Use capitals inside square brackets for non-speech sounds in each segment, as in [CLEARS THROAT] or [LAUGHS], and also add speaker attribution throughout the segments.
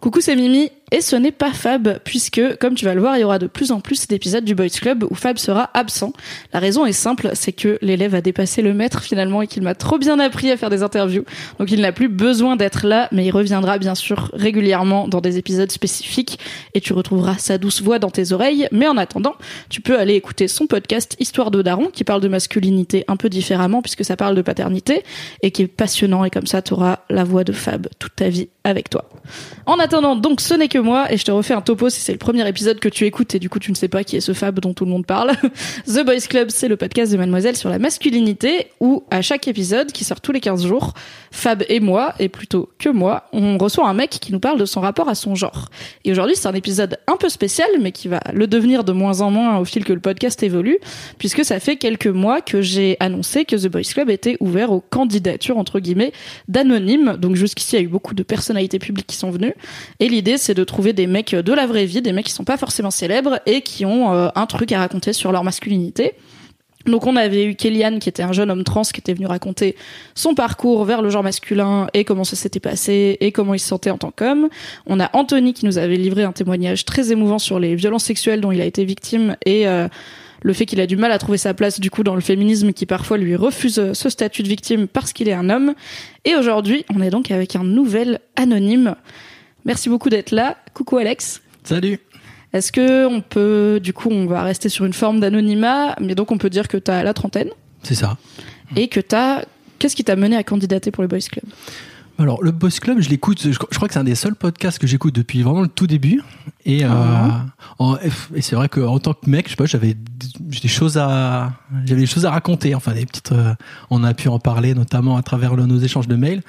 Speaker 1: Coucou, c'est Mimi. Et ce n'est pas Fab, puisque, comme tu vas le voir, il y aura de plus en plus d'épisodes du Boys Club où Fab sera absent. La raison est simple, c'est que l'élève a dépassé le maître finalement et qu'il m'a trop bien appris à faire des interviews. Donc il n'a plus besoin d'être là, mais il reviendra bien sûr régulièrement dans des épisodes spécifiques et tu retrouveras sa douce voix dans tes oreilles. Mais en attendant, tu peux aller écouter son podcast Histoire de Daron qui parle de masculinité un peu différemment puisque ça parle de paternité et qui est passionnant et comme ça tu auras la voix de Fab toute ta vie avec toi. Donc ce n'est que moi et je te refais un topo si c'est le premier épisode que tu écoutes et du coup tu ne sais pas qui est ce Fab dont tout le monde parle. [LAUGHS] The Boys Club, c'est le podcast de Mademoiselle sur la masculinité où à chaque épisode qui sort tous les 15 jours, Fab et moi, et plutôt que moi, on reçoit un mec qui nous parle de son rapport à son genre. Et aujourd'hui c'est un épisode un peu spécial mais qui va le devenir de moins en moins au fil que le podcast évolue puisque ça fait quelques mois que j'ai annoncé que The Boys Club était ouvert aux candidatures entre guillemets d'anonymes. Donc jusqu'ici il y a eu beaucoup de personnalités publiques qui sont venues et l'idée c'est de trouver des mecs de la vraie vie, des mecs qui sont pas forcément célèbres et qui ont euh, un truc à raconter sur leur masculinité. Donc on avait eu Kellyanne qui était un jeune homme trans qui était venu raconter son parcours vers le genre masculin et comment ça s'était passé et comment il se sentait en tant qu'homme. On a Anthony qui nous avait livré un témoignage très émouvant sur les violences sexuelles dont il a été victime et euh, le fait qu'il a du mal à trouver sa place du coup dans le féminisme qui parfois lui refuse ce statut de victime parce qu'il est un homme. Et aujourd'hui, on est donc avec un nouvel anonyme. Merci beaucoup d'être là. Coucou Alex.
Speaker 2: Salut.
Speaker 1: Est-ce que on peut, du coup, on va rester sur une forme d'anonymat, mais donc on peut dire que tu as la trentaine
Speaker 2: C'est ça.
Speaker 1: et que tu as. Qu'est-ce qui t'a mené à candidater pour le Boys Club?
Speaker 2: Alors, le Boss Club, je l'écoute, je, crois que c'est un des seuls podcasts que j'écoute depuis vraiment le tout début. Et, euh,
Speaker 1: Ah.
Speaker 2: en- et c'est vrai qu'en tant que mec, je sais pas, j'avais des choses à, j'avais des choses à raconter. Enfin, des petites, euh, on a pu en parler notamment à travers nos échanges de mails.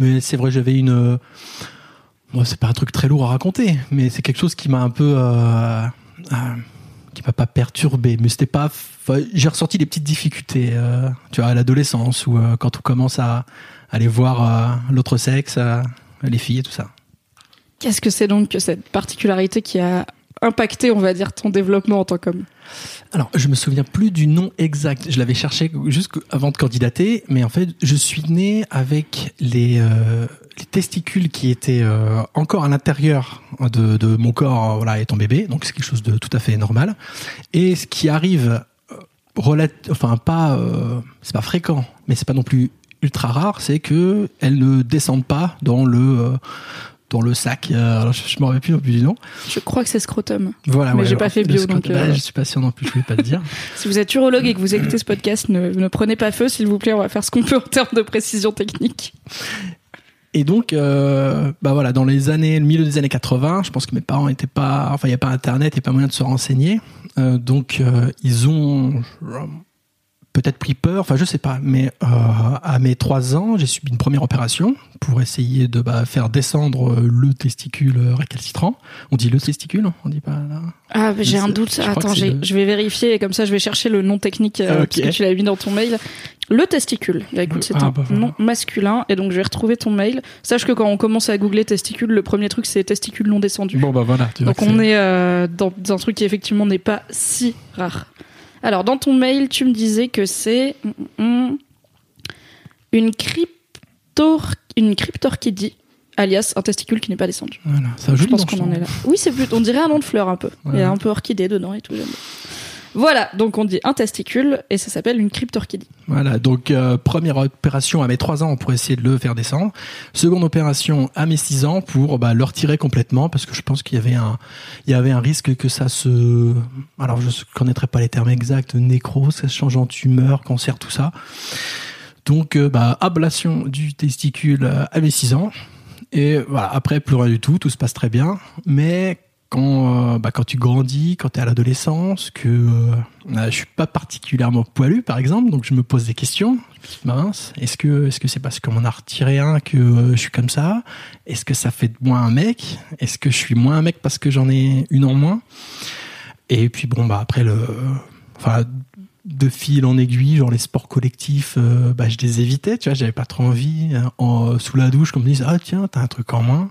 Speaker 2: Mais c'est vrai, j'avais une, euh, bon, c'est pas un truc très lourd à raconter, mais c'est quelque chose qui m'a un peu, euh, euh, qui m'a pas perturbé. Mais c'était pas, j'ai ressorti des petites difficultés, euh, tu vois, à l'adolescence ou euh, quand on commence à aller voir euh, l'autre sexe, les filles et tout ça.
Speaker 1: Qu'est-ce que c'est donc cette particularité qui a impacté, on va dire, ton développement en tant qu'homme
Speaker 2: Alors, je me souviens plus du nom exact. Je l'avais cherché juste avant de candidater, mais en fait, je suis né avec les, euh, les testicules qui étaient euh, encore à l'intérieur de, mon corps, voilà, étant bébé. Donc, c'est quelque chose de tout à fait normal. Et ce qui arrive, euh, enfin pas, c'est pas fréquent, mais c'est pas non plus ultra rare, c'est que elles ne descendent pas dans le dans le sac. Euh, alors, je, je me rappelle plus non plus du nom.
Speaker 1: Je crois que c'est scrotum.
Speaker 2: Voilà.
Speaker 1: Mais
Speaker 2: ouais,
Speaker 1: j'ai pas fait bio, donc, euh,
Speaker 2: je suis pas sûr non plus. Je voulais pas te dire. [LAUGHS]
Speaker 1: Si vous êtes urologue et que vous écoutez ce podcast, ne, ne prenez pas feu, s'il vous plaît. On va faire ce qu'on peut en termes de précision technique.
Speaker 2: Et donc, euh, bah voilà, dans les années, le milieu des années 80, je pense que mes parents étaient pas, enfin, il n'y a pas Internet, il n'y a pas moyen de se renseigner. Euh, donc, euh, ils ont peut-être pris peur, enfin, je sais pas. Mais euh, à mes trois ans, j'ai subi une première opération pour essayer de bah, faire descendre euh, le testicule récalcitrant. On dit le testicule, on dit pas là.
Speaker 1: Ah, j'ai un doute.
Speaker 2: je
Speaker 1: Attends,
Speaker 2: le-
Speaker 1: je vais vérifier et comme ça, je vais chercher le nom technique euh, parce que tu l'as mis dans ton mail. Le testicule. Bah, écoute, c'est
Speaker 2: Ah,
Speaker 1: un
Speaker 2: bah, voilà.
Speaker 1: nom masculin et donc je vais retrouver ton mail. Sache que quand on commence à googler testicule, le premier truc c'est testicule non descendu.
Speaker 2: Bon, bah voilà. tu
Speaker 1: Donc on est euh, dans un truc qui effectivement n'est pas si rare. Alors dans ton mail, tu me disais que c'est mm, mm, une cryptor une cryptorchidie, alias un testicule qui n'est pas descendu.
Speaker 2: Voilà, un
Speaker 1: Je pense qu'on en
Speaker 2: trouve.
Speaker 1: est là. Oui, c'est plus, on dirait un nom de fleur un peu. Il y a un peu orchidée dedans et tout. Voilà, donc on dit un testicule et ça s'appelle une cryptorchidie.
Speaker 2: Voilà, donc euh, première opération à mes 3 ans pour essayer de le faire descendre. Seconde opération à mes 6 ans pour bah, le retirer complètement parce que je pense qu'il y avait un risque que ça se alors je ne connaîtrais pas les termes exacts, nécrose, ça se change en tumeur, cancer, tout ça. Donc euh, bah, ablation du testicule à mes 6 ans. Et voilà, après plus rien du tout, tout se passe très bien, mais quand, euh, bah, quand tu grandis, quand tu es à l'adolescence, que euh, je suis pas particulièrement poilu, par exemple, donc je me pose des questions. Mince, est-ce que est-ce c'est parce qu'on a retiré un que euh, je suis comme ça? Est-ce que ça fait de moi un mec? Est-ce que je suis moins un mec parce que j'en ai une en moins? Et puis bon, bah après le, enfin de fil en aiguille, genre les sports collectifs, euh, bah, je les évitais, tu vois, j'avais pas trop envie. en, sous la douche, qu'on me dise, ah tiens, t'as un truc en moins.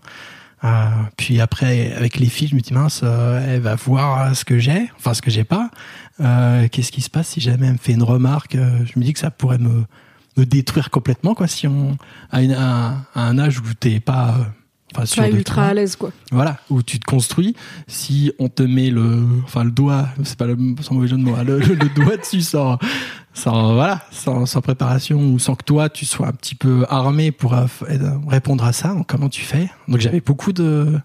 Speaker 2: Euh, puis après, avec les filles, je me dis, mince, euh, elle va voir ce que j'ai, enfin ce que j'ai pas. Euh, Qu'est-ce qui se passe si jamais elle me fait une remarque euh, Je me dis que ça pourrait me, me détruire complètement, quoi, si on à, une- à- un âge où t'es pas, euh, enfin,
Speaker 1: Pas ultra à l'aise, quoi.
Speaker 2: Voilà, où tu te construis. Si on te met le, enfin le doigt, c'est pas le, sans mauvais jeu de mots, hein, le, doigt dessus [LAUGHS] sans, sans voilà, sans, sans préparation ou sans que toi tu sois un petit peu armé pour répondre à ça. Donc comment tu fais? Donc j'avais beaucoup de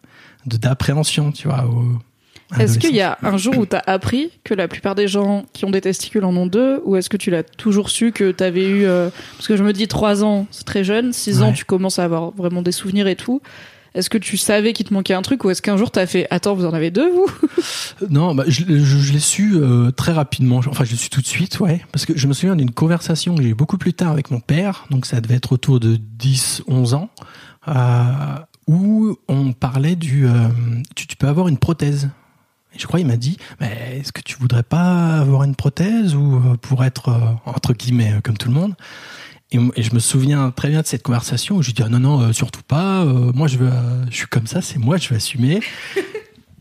Speaker 2: d'appréhension, tu vois.
Speaker 1: Est-ce qu'il y a un jour où t'as appris que la plupart des gens qui ont des testicules en ont deux, ou est-ce que tu l'as toujours su que t'avais eu euh, Parce que je me dis trois ans, c'est très jeune, six ans,
Speaker 2: Ouais.
Speaker 1: tu commences à avoir vraiment des souvenirs et tout. Est-ce que tu savais qu'il te manquait un truc, ou est-ce qu'un jour t'as fait Attends, vous en avez deux, vous?
Speaker 2: Non, bah, je, l'ai su euh, très rapidement. Enfin, je l'ai su tout de suite, ouais. Parce que je me souviens d'une conversation que j'ai eu beaucoup plus tard avec mon père. Donc, ça devait être autour de 10, 11 ans. euh, où on parlait du... euh, tu, peux avoir une prothèse. Je crois il m'a dit, mais est-ce que tu voudrais pas avoir une prothèse ou euh, pour être, euh, entre guillemets, euh, comme tout le monde? Et, je me souviens très bien de cette conversation où je dis ah non non euh, surtout pas euh, moi je veux euh, je suis comme ça c'est moi je vais assumer. [LAUGHS]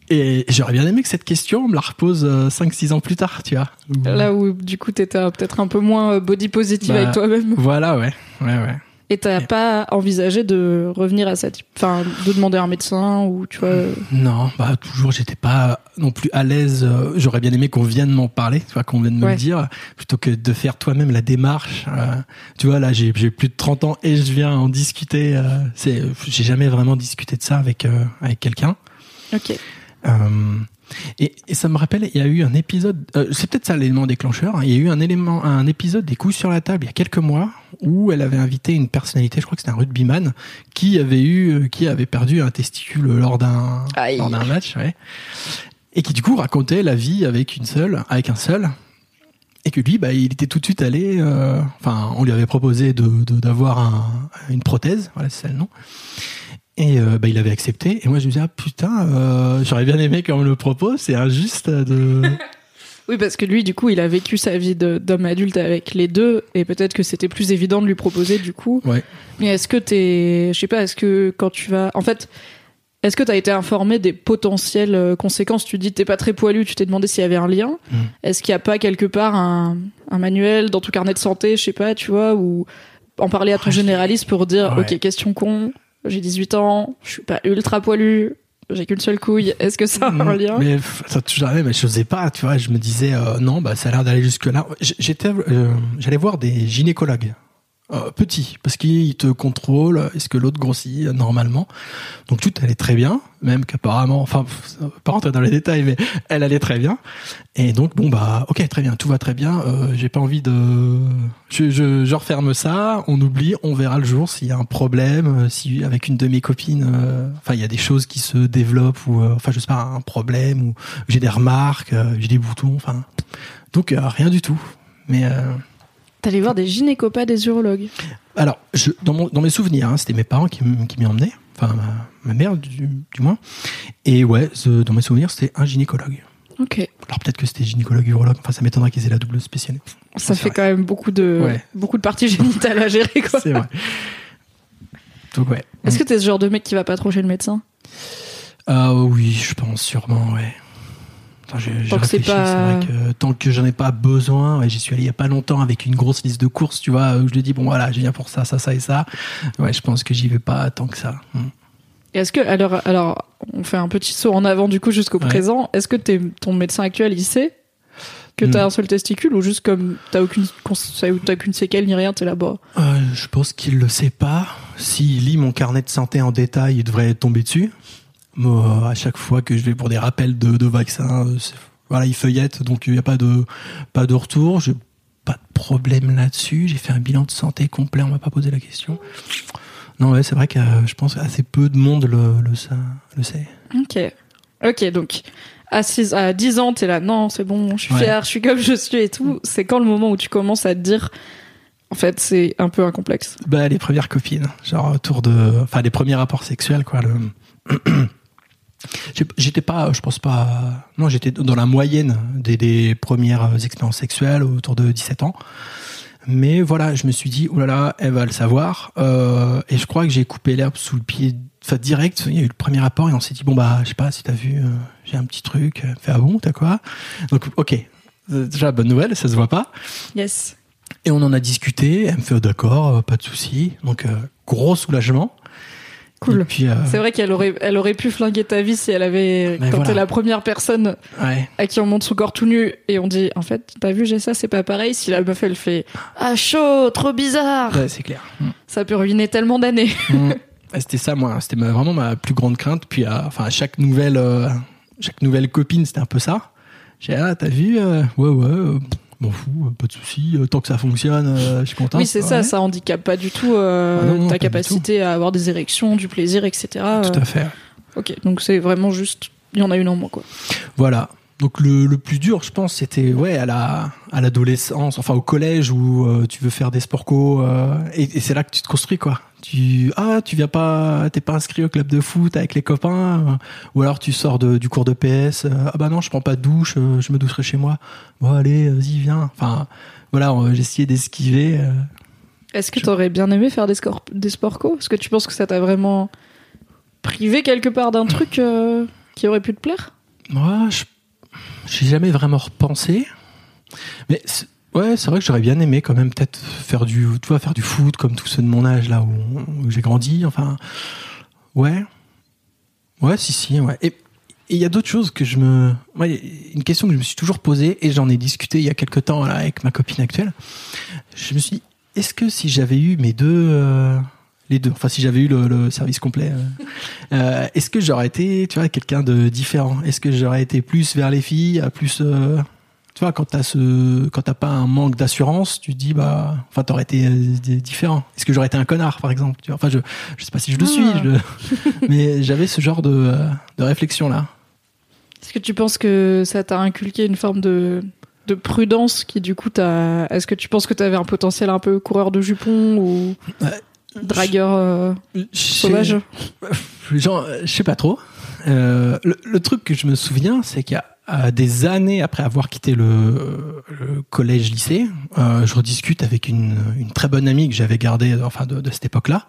Speaker 2: Et j'aurais bien aimé que cette question on me la repose 5-6 ans plus tard tu vois.
Speaker 1: Là où du coup t'étais euh, peut-être un peu moins euh, body positive
Speaker 2: Bah,
Speaker 1: avec toi-même.
Speaker 2: voilà ouais ouais ouais
Speaker 1: Et t'as pas envisagé de revenir à cette. Enfin, de demander à un médecin, ou tu vois. euh,
Speaker 2: non bah toujours j'étais pas non plus à l'aise euh, j'aurais bien aimé qu'on vienne m'en parler tu vois qu'on vienne me
Speaker 1: Ouais.
Speaker 2: le dire plutôt que de faire toi-même la démarche euh, tu vois là j'ai j'ai plus de 30 ans et je viens en discuter euh, c'est j'ai jamais vraiment discuté de ça avec euh, avec quelqu'un
Speaker 1: Ok.
Speaker 2: Et, et ça me rappelle, il y a eu un épisode, euh, c'est peut-être ça l'élément déclencheur. hein, il y a eu un élément, un épisode des coups sur la table il y a quelques mois où elle avait invité une personnalité, je crois que c'était un rugbyman, qui avait eu, euh, qui avait perdu un testicule lors d'un, lors d'un match, ouais. Et qui du coup racontait la vie avec une seule, avec un seul. Et que lui, bah, il était tout de suite allé. euh, Enfin, on lui avait proposé de de- d'avoir un, une prothèse, voilà, c'est ça le nom. Et euh, bah, il avait accepté. Et moi, je me disais, ah putain, euh, j'aurais bien aimé qu'on me le propose. C'est injuste de. [LAUGHS]
Speaker 1: Oui, parce que lui, du coup, il a vécu sa vie d'homme adulte avec les deux, et peut-être que c'était plus évident de lui proposer, du coup.
Speaker 2: Ouais.
Speaker 1: Mais est-ce que t'es, je sais pas, est-ce que quand tu vas, en fait, est-ce que t'as été informé des potentielles euh, conséquences? Tu dis t'es pas très poilu, tu t'es demandé s'il y avait un lien.
Speaker 2: Mm.
Speaker 1: Est-ce qu'il y a pas quelque part un, un manuel dans ton carnet de santé, je sais pas, tu vois, ou en parler à ton
Speaker 2: Ouais,
Speaker 1: généraliste pour dire,
Speaker 2: Ouais.
Speaker 1: ok, question con, j'ai 18 ans, je suis pas ultra poilu, j'ai qu'une seule couille, est-ce que ça a un lien
Speaker 2: Mais ça toujours mais je n'osais pas, tu vois. Je me disais, euh, non, bah, ça a l'air d'aller jusque-là. J- J'étais, euh, j'allais voir des gynécologues. Euh, petits, parce qu'ils te contrôlent, est-ce que l'autre grossit euh, normalement. Donc tout allait très bien, même qu'apparemment, enfin, pas rentrer dans les détails, mais elle allait très bien. Et donc bon bah, ok, très bien, tout va très bien. Euh, J'ai pas envie de, je, je, je referme ça, on oublie, on verra le jour s'il y a un problème, euh, si avec une de mes copines, euh, enfin il y a des choses qui se développent ou, euh, enfin je sais pas, un problème ou j'ai des remarques, j'ai des boutons, enfin donc rien du tout. Mais
Speaker 1: T'allais voir des gynécopas, des urologues.
Speaker 2: alors, je, dans, mon, dans mes souvenirs, hein, c'était mes parents qui, m'y emmenaient, enfin ma, ma mère du, du moins. Et ouais, ce- dans mes souvenirs, c'était un gynécologue.
Speaker 1: Ok.
Speaker 2: Alors peut-être que c'était gynécologue, urologue, enfin ça m'étonnerait qu'ils aient la double spécialité.
Speaker 1: Ça fait quand même beaucoup de,
Speaker 2: Ouais.
Speaker 1: beaucoup de parties génitales à gérer, quoi.
Speaker 2: C'est vrai. Donc ouais.
Speaker 1: Est-ce que t'es ce genre de mec qui va pas trop chez le médecin?
Speaker 2: Ah oui, je pense sûrement, ouais. J'ai
Speaker 1: Tant que c'est pas-
Speaker 2: vrai que tant que j'en ai pas besoin, ouais, j'y suis allé il y a pas longtemps avec une grosse liste de courses, tu vois, où je lui dis bon voilà, je viens pour ça, ça, ça et ça. Ouais, je pense que j'y vais pas tant que ça. Hmm.
Speaker 1: Est-ce que alors alors on fait un petit saut en avant du coup jusqu'au
Speaker 2: Ouais.
Speaker 1: présent. Est-ce que ton médecin actuel il sait que t'as
Speaker 2: Hmm.
Speaker 1: un seul testicule ou juste comme t'as aucune t'as aucune séquelle ni rien t'es là-bas?
Speaker 2: Euh, je pense qu'il le sait pas. S'il lit mon carnet de santé en détail, il devrait tomber dessus. Moi, à chaque fois que je vais pour des rappels de, de vaccins, euh, voilà, il feuillette, donc il n'y a pas de pas de retour. J'ai pas de problème là-dessus. J'ai fait un bilan de santé complet. On m'a pas posé la question. Non, ouais, c'est vrai que euh, je pense assez peu de monde le, le, sa- le sait.
Speaker 1: Ok. Ok, donc à, 6, à 10 ans, t'es là, non, c'est bon, je suis
Speaker 2: Ouais.
Speaker 1: fière, je suis comme je suis et tout. C'est quand le moment où tu commences à te dire, en fait, c'est un peu un complexe?
Speaker 2: Bah, les premières copines, genre autour de, enfin, les premiers rapports sexuels, quoi. Le... [CLEARS THROAT] J'étais pas, je pense pas, non, j'étais dans la moyenne des, des premières expériences sexuelles autour de 17 ans. Mais voilà, je me suis dit, oh là là, elle va le savoir. Euh, et je crois que j'ai coupé l'herbe sous le pied, enfin direct. Il y a eu le premier rapport et on s'est dit, bon bah, je sais pas si t'as vu, euh, j'ai un petit truc. Elle me fait ah bon, t'as quoi? Donc ok, Euh, déjà bonne nouvelle, ça se voit pas.
Speaker 1: Yes.
Speaker 2: Et on en a discuté. Elle me fait oh, d'accord, euh, pas de souci. Donc euh, gros soulagement.
Speaker 1: Cool.
Speaker 2: Euh,
Speaker 1: C'est vrai qu'elle aurait, elle aurait pu flinguer ta vie si elle avait,
Speaker 2: Mais
Speaker 1: quand
Speaker 2: voilà.
Speaker 1: t'es la première personne
Speaker 2: ouais,
Speaker 1: à qui on montre son corps tout nu et on dit, en fait, t'as vu, j'ai ça, c'est pas pareil. Si la meuf, elle fait, ah, chaud, trop bizarre.
Speaker 2: ouais, c'est clair. Mm.
Speaker 1: Ça peut ruiner tellement d'années.
Speaker 2: Mm. [LAUGHS] C'était ça, moi. C'était vraiment ma plus grande crainte. Puis, à, enfin, à chaque nouvelle, euh, chaque nouvelle copine, c'était un peu ça. J'ai dit, ah, t'as vu euh, Ouais, ouais. M'en fous, euh, pas de souci. euh, tant que ça fonctionne, euh, je suis content.
Speaker 1: oui, c'est ça,
Speaker 2: Ouais,
Speaker 1: ça handicape pas du tout euh,
Speaker 2: Ah non, non, pas
Speaker 1: ta capacité à avoir des érections, du plaisir, etc.
Speaker 2: Tout à fait.
Speaker 1: Ok, donc c'est vraiment juste, il y en a une en moins, quoi.
Speaker 2: Voilà. Donc le, le plus dur, je pense, c'était ouais à la à l'adolescence, enfin au collège où euh, tu veux faire des sports co euh, et, et c'est là que tu te construis quoi. Tu ah tu viens pas, t'es pas inscrit au club de foot avec les copains, euh, ou alors tu sors de, du cours de PS. ah bah non, je prends pas de douche, je me doucherai chez moi. Bon allez, vas-y viens. Enfin voilà, j'ai essayé d'esquiver.
Speaker 1: Est-ce que
Speaker 2: Je-
Speaker 1: t'aurais bien aimé faire des, scor- des sports co? Est-ce que tu penses que ça t'a vraiment privé quelque part d'un truc qui aurait pu te plaire?
Speaker 2: Moi, je j'ai jamais vraiment repensé. Mais ouais, c'est vrai que j'aurais bien aimé quand même peut-être faire du, tu vois, faire du foot comme tous ceux de mon âge là où, j'ai grandi. Enfin, ouais, ouais, si, si, ouais. Et il y a d'autres choses que je me, une question que je me suis toujours posée et j'en ai discuté il y a quelque temps là, avec ma copine actuelle. Je me suis dit, est-ce que si j'avais eu mes deux, euh, les deux, enfin si j'avais eu le, le service complet, euh, [LAUGHS] euh, est-ce que j'aurais été, tu vois, quelqu'un de différent? Est-ce que j'aurais été plus vers les filles, plus, euh, tu vois, quand t'as ce, quand t'as pas un manque d'assurance, tu te dis bah, enfin t'aurais été euh, différent. Est-ce que j'aurais été un connard, par exemple tu vois? Enfin, je, je sais pas si je le
Speaker 1: Ah.
Speaker 2: suis, je- [LAUGHS] [LAUGHS] mais j'avais ce genre de, de réflexion là.
Speaker 1: Est-ce que tu penses que ça t'a inculqué une forme de, de prudence qui du coup t'a... Est-ce que tu penses que t'avais un potentiel un peu coureur de jupons ou? Dragueur euh, sauvage [LAUGHS]
Speaker 2: Genre, euh, je sais pas trop. Euh, le, le truc que je me souviens, c'est qu'il y a euh, des années après avoir quitté le, le collège-lycée, je rediscute avec une, une très bonne amie que j'avais gardée enfin de, de cette époque-là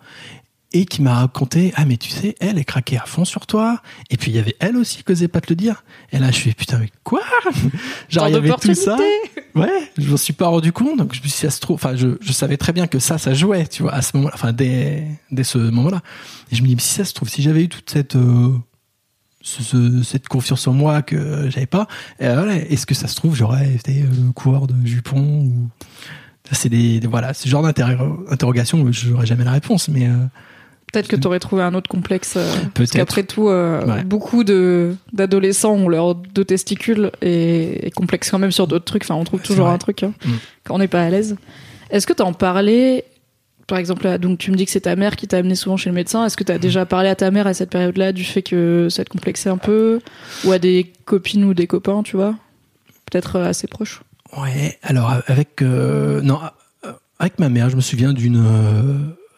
Speaker 2: et qui m'a raconté ah mais tu sais elle est craquée à fond sur toi et puis il y avait elle aussi qui osait pas te le dire et là je suis putain mais quoi? [LAUGHS] Genre il y avait tout ça. Ouais, je m'en suis pas rendu compte. Donc je me suis dit, ça se trouve, enfin, je, je savais très bien que ça, ça jouait, tu vois, à ce moment-là, enfin, dès, dès ce moment-là. Et je me dis, si ça se trouve, si j'avais eu toute cette, euh, ce- ce- cette confiance en moi que j'avais pas, euh, voilà, est-ce que ça se trouve, j'aurais été euh, coureur de jupon ou c'est des, des- voilà, ce genre d'interrogation, j'aurais jamais la réponse, mais euh,
Speaker 1: Peut-être que t'aurais trouvé un autre complexe. euh, parce
Speaker 2: Peut-être.
Speaker 1: qu'après tout, euh,
Speaker 2: Ouais.
Speaker 1: beaucoup de d'adolescents ont leurs deux testicules et, et complexes quand même sur d'autres trucs. Enfin, on trouve toujours un truc hein,
Speaker 2: Mm.
Speaker 1: quand on n'est pas à l'aise. Est-ce que t'en parlais par exemple, donc tu me dis que c'est ta mère qui t'a amené souvent chez le médecin. Est-ce que t'as déjà parlé à ta mère à cette période-là du fait que ça te complexait un peu ou à des copines ou des copains, tu vois? Peut-être euh, assez proches.
Speaker 2: Ouais, alors avec euh, non avec ma mère, je me souviens d'une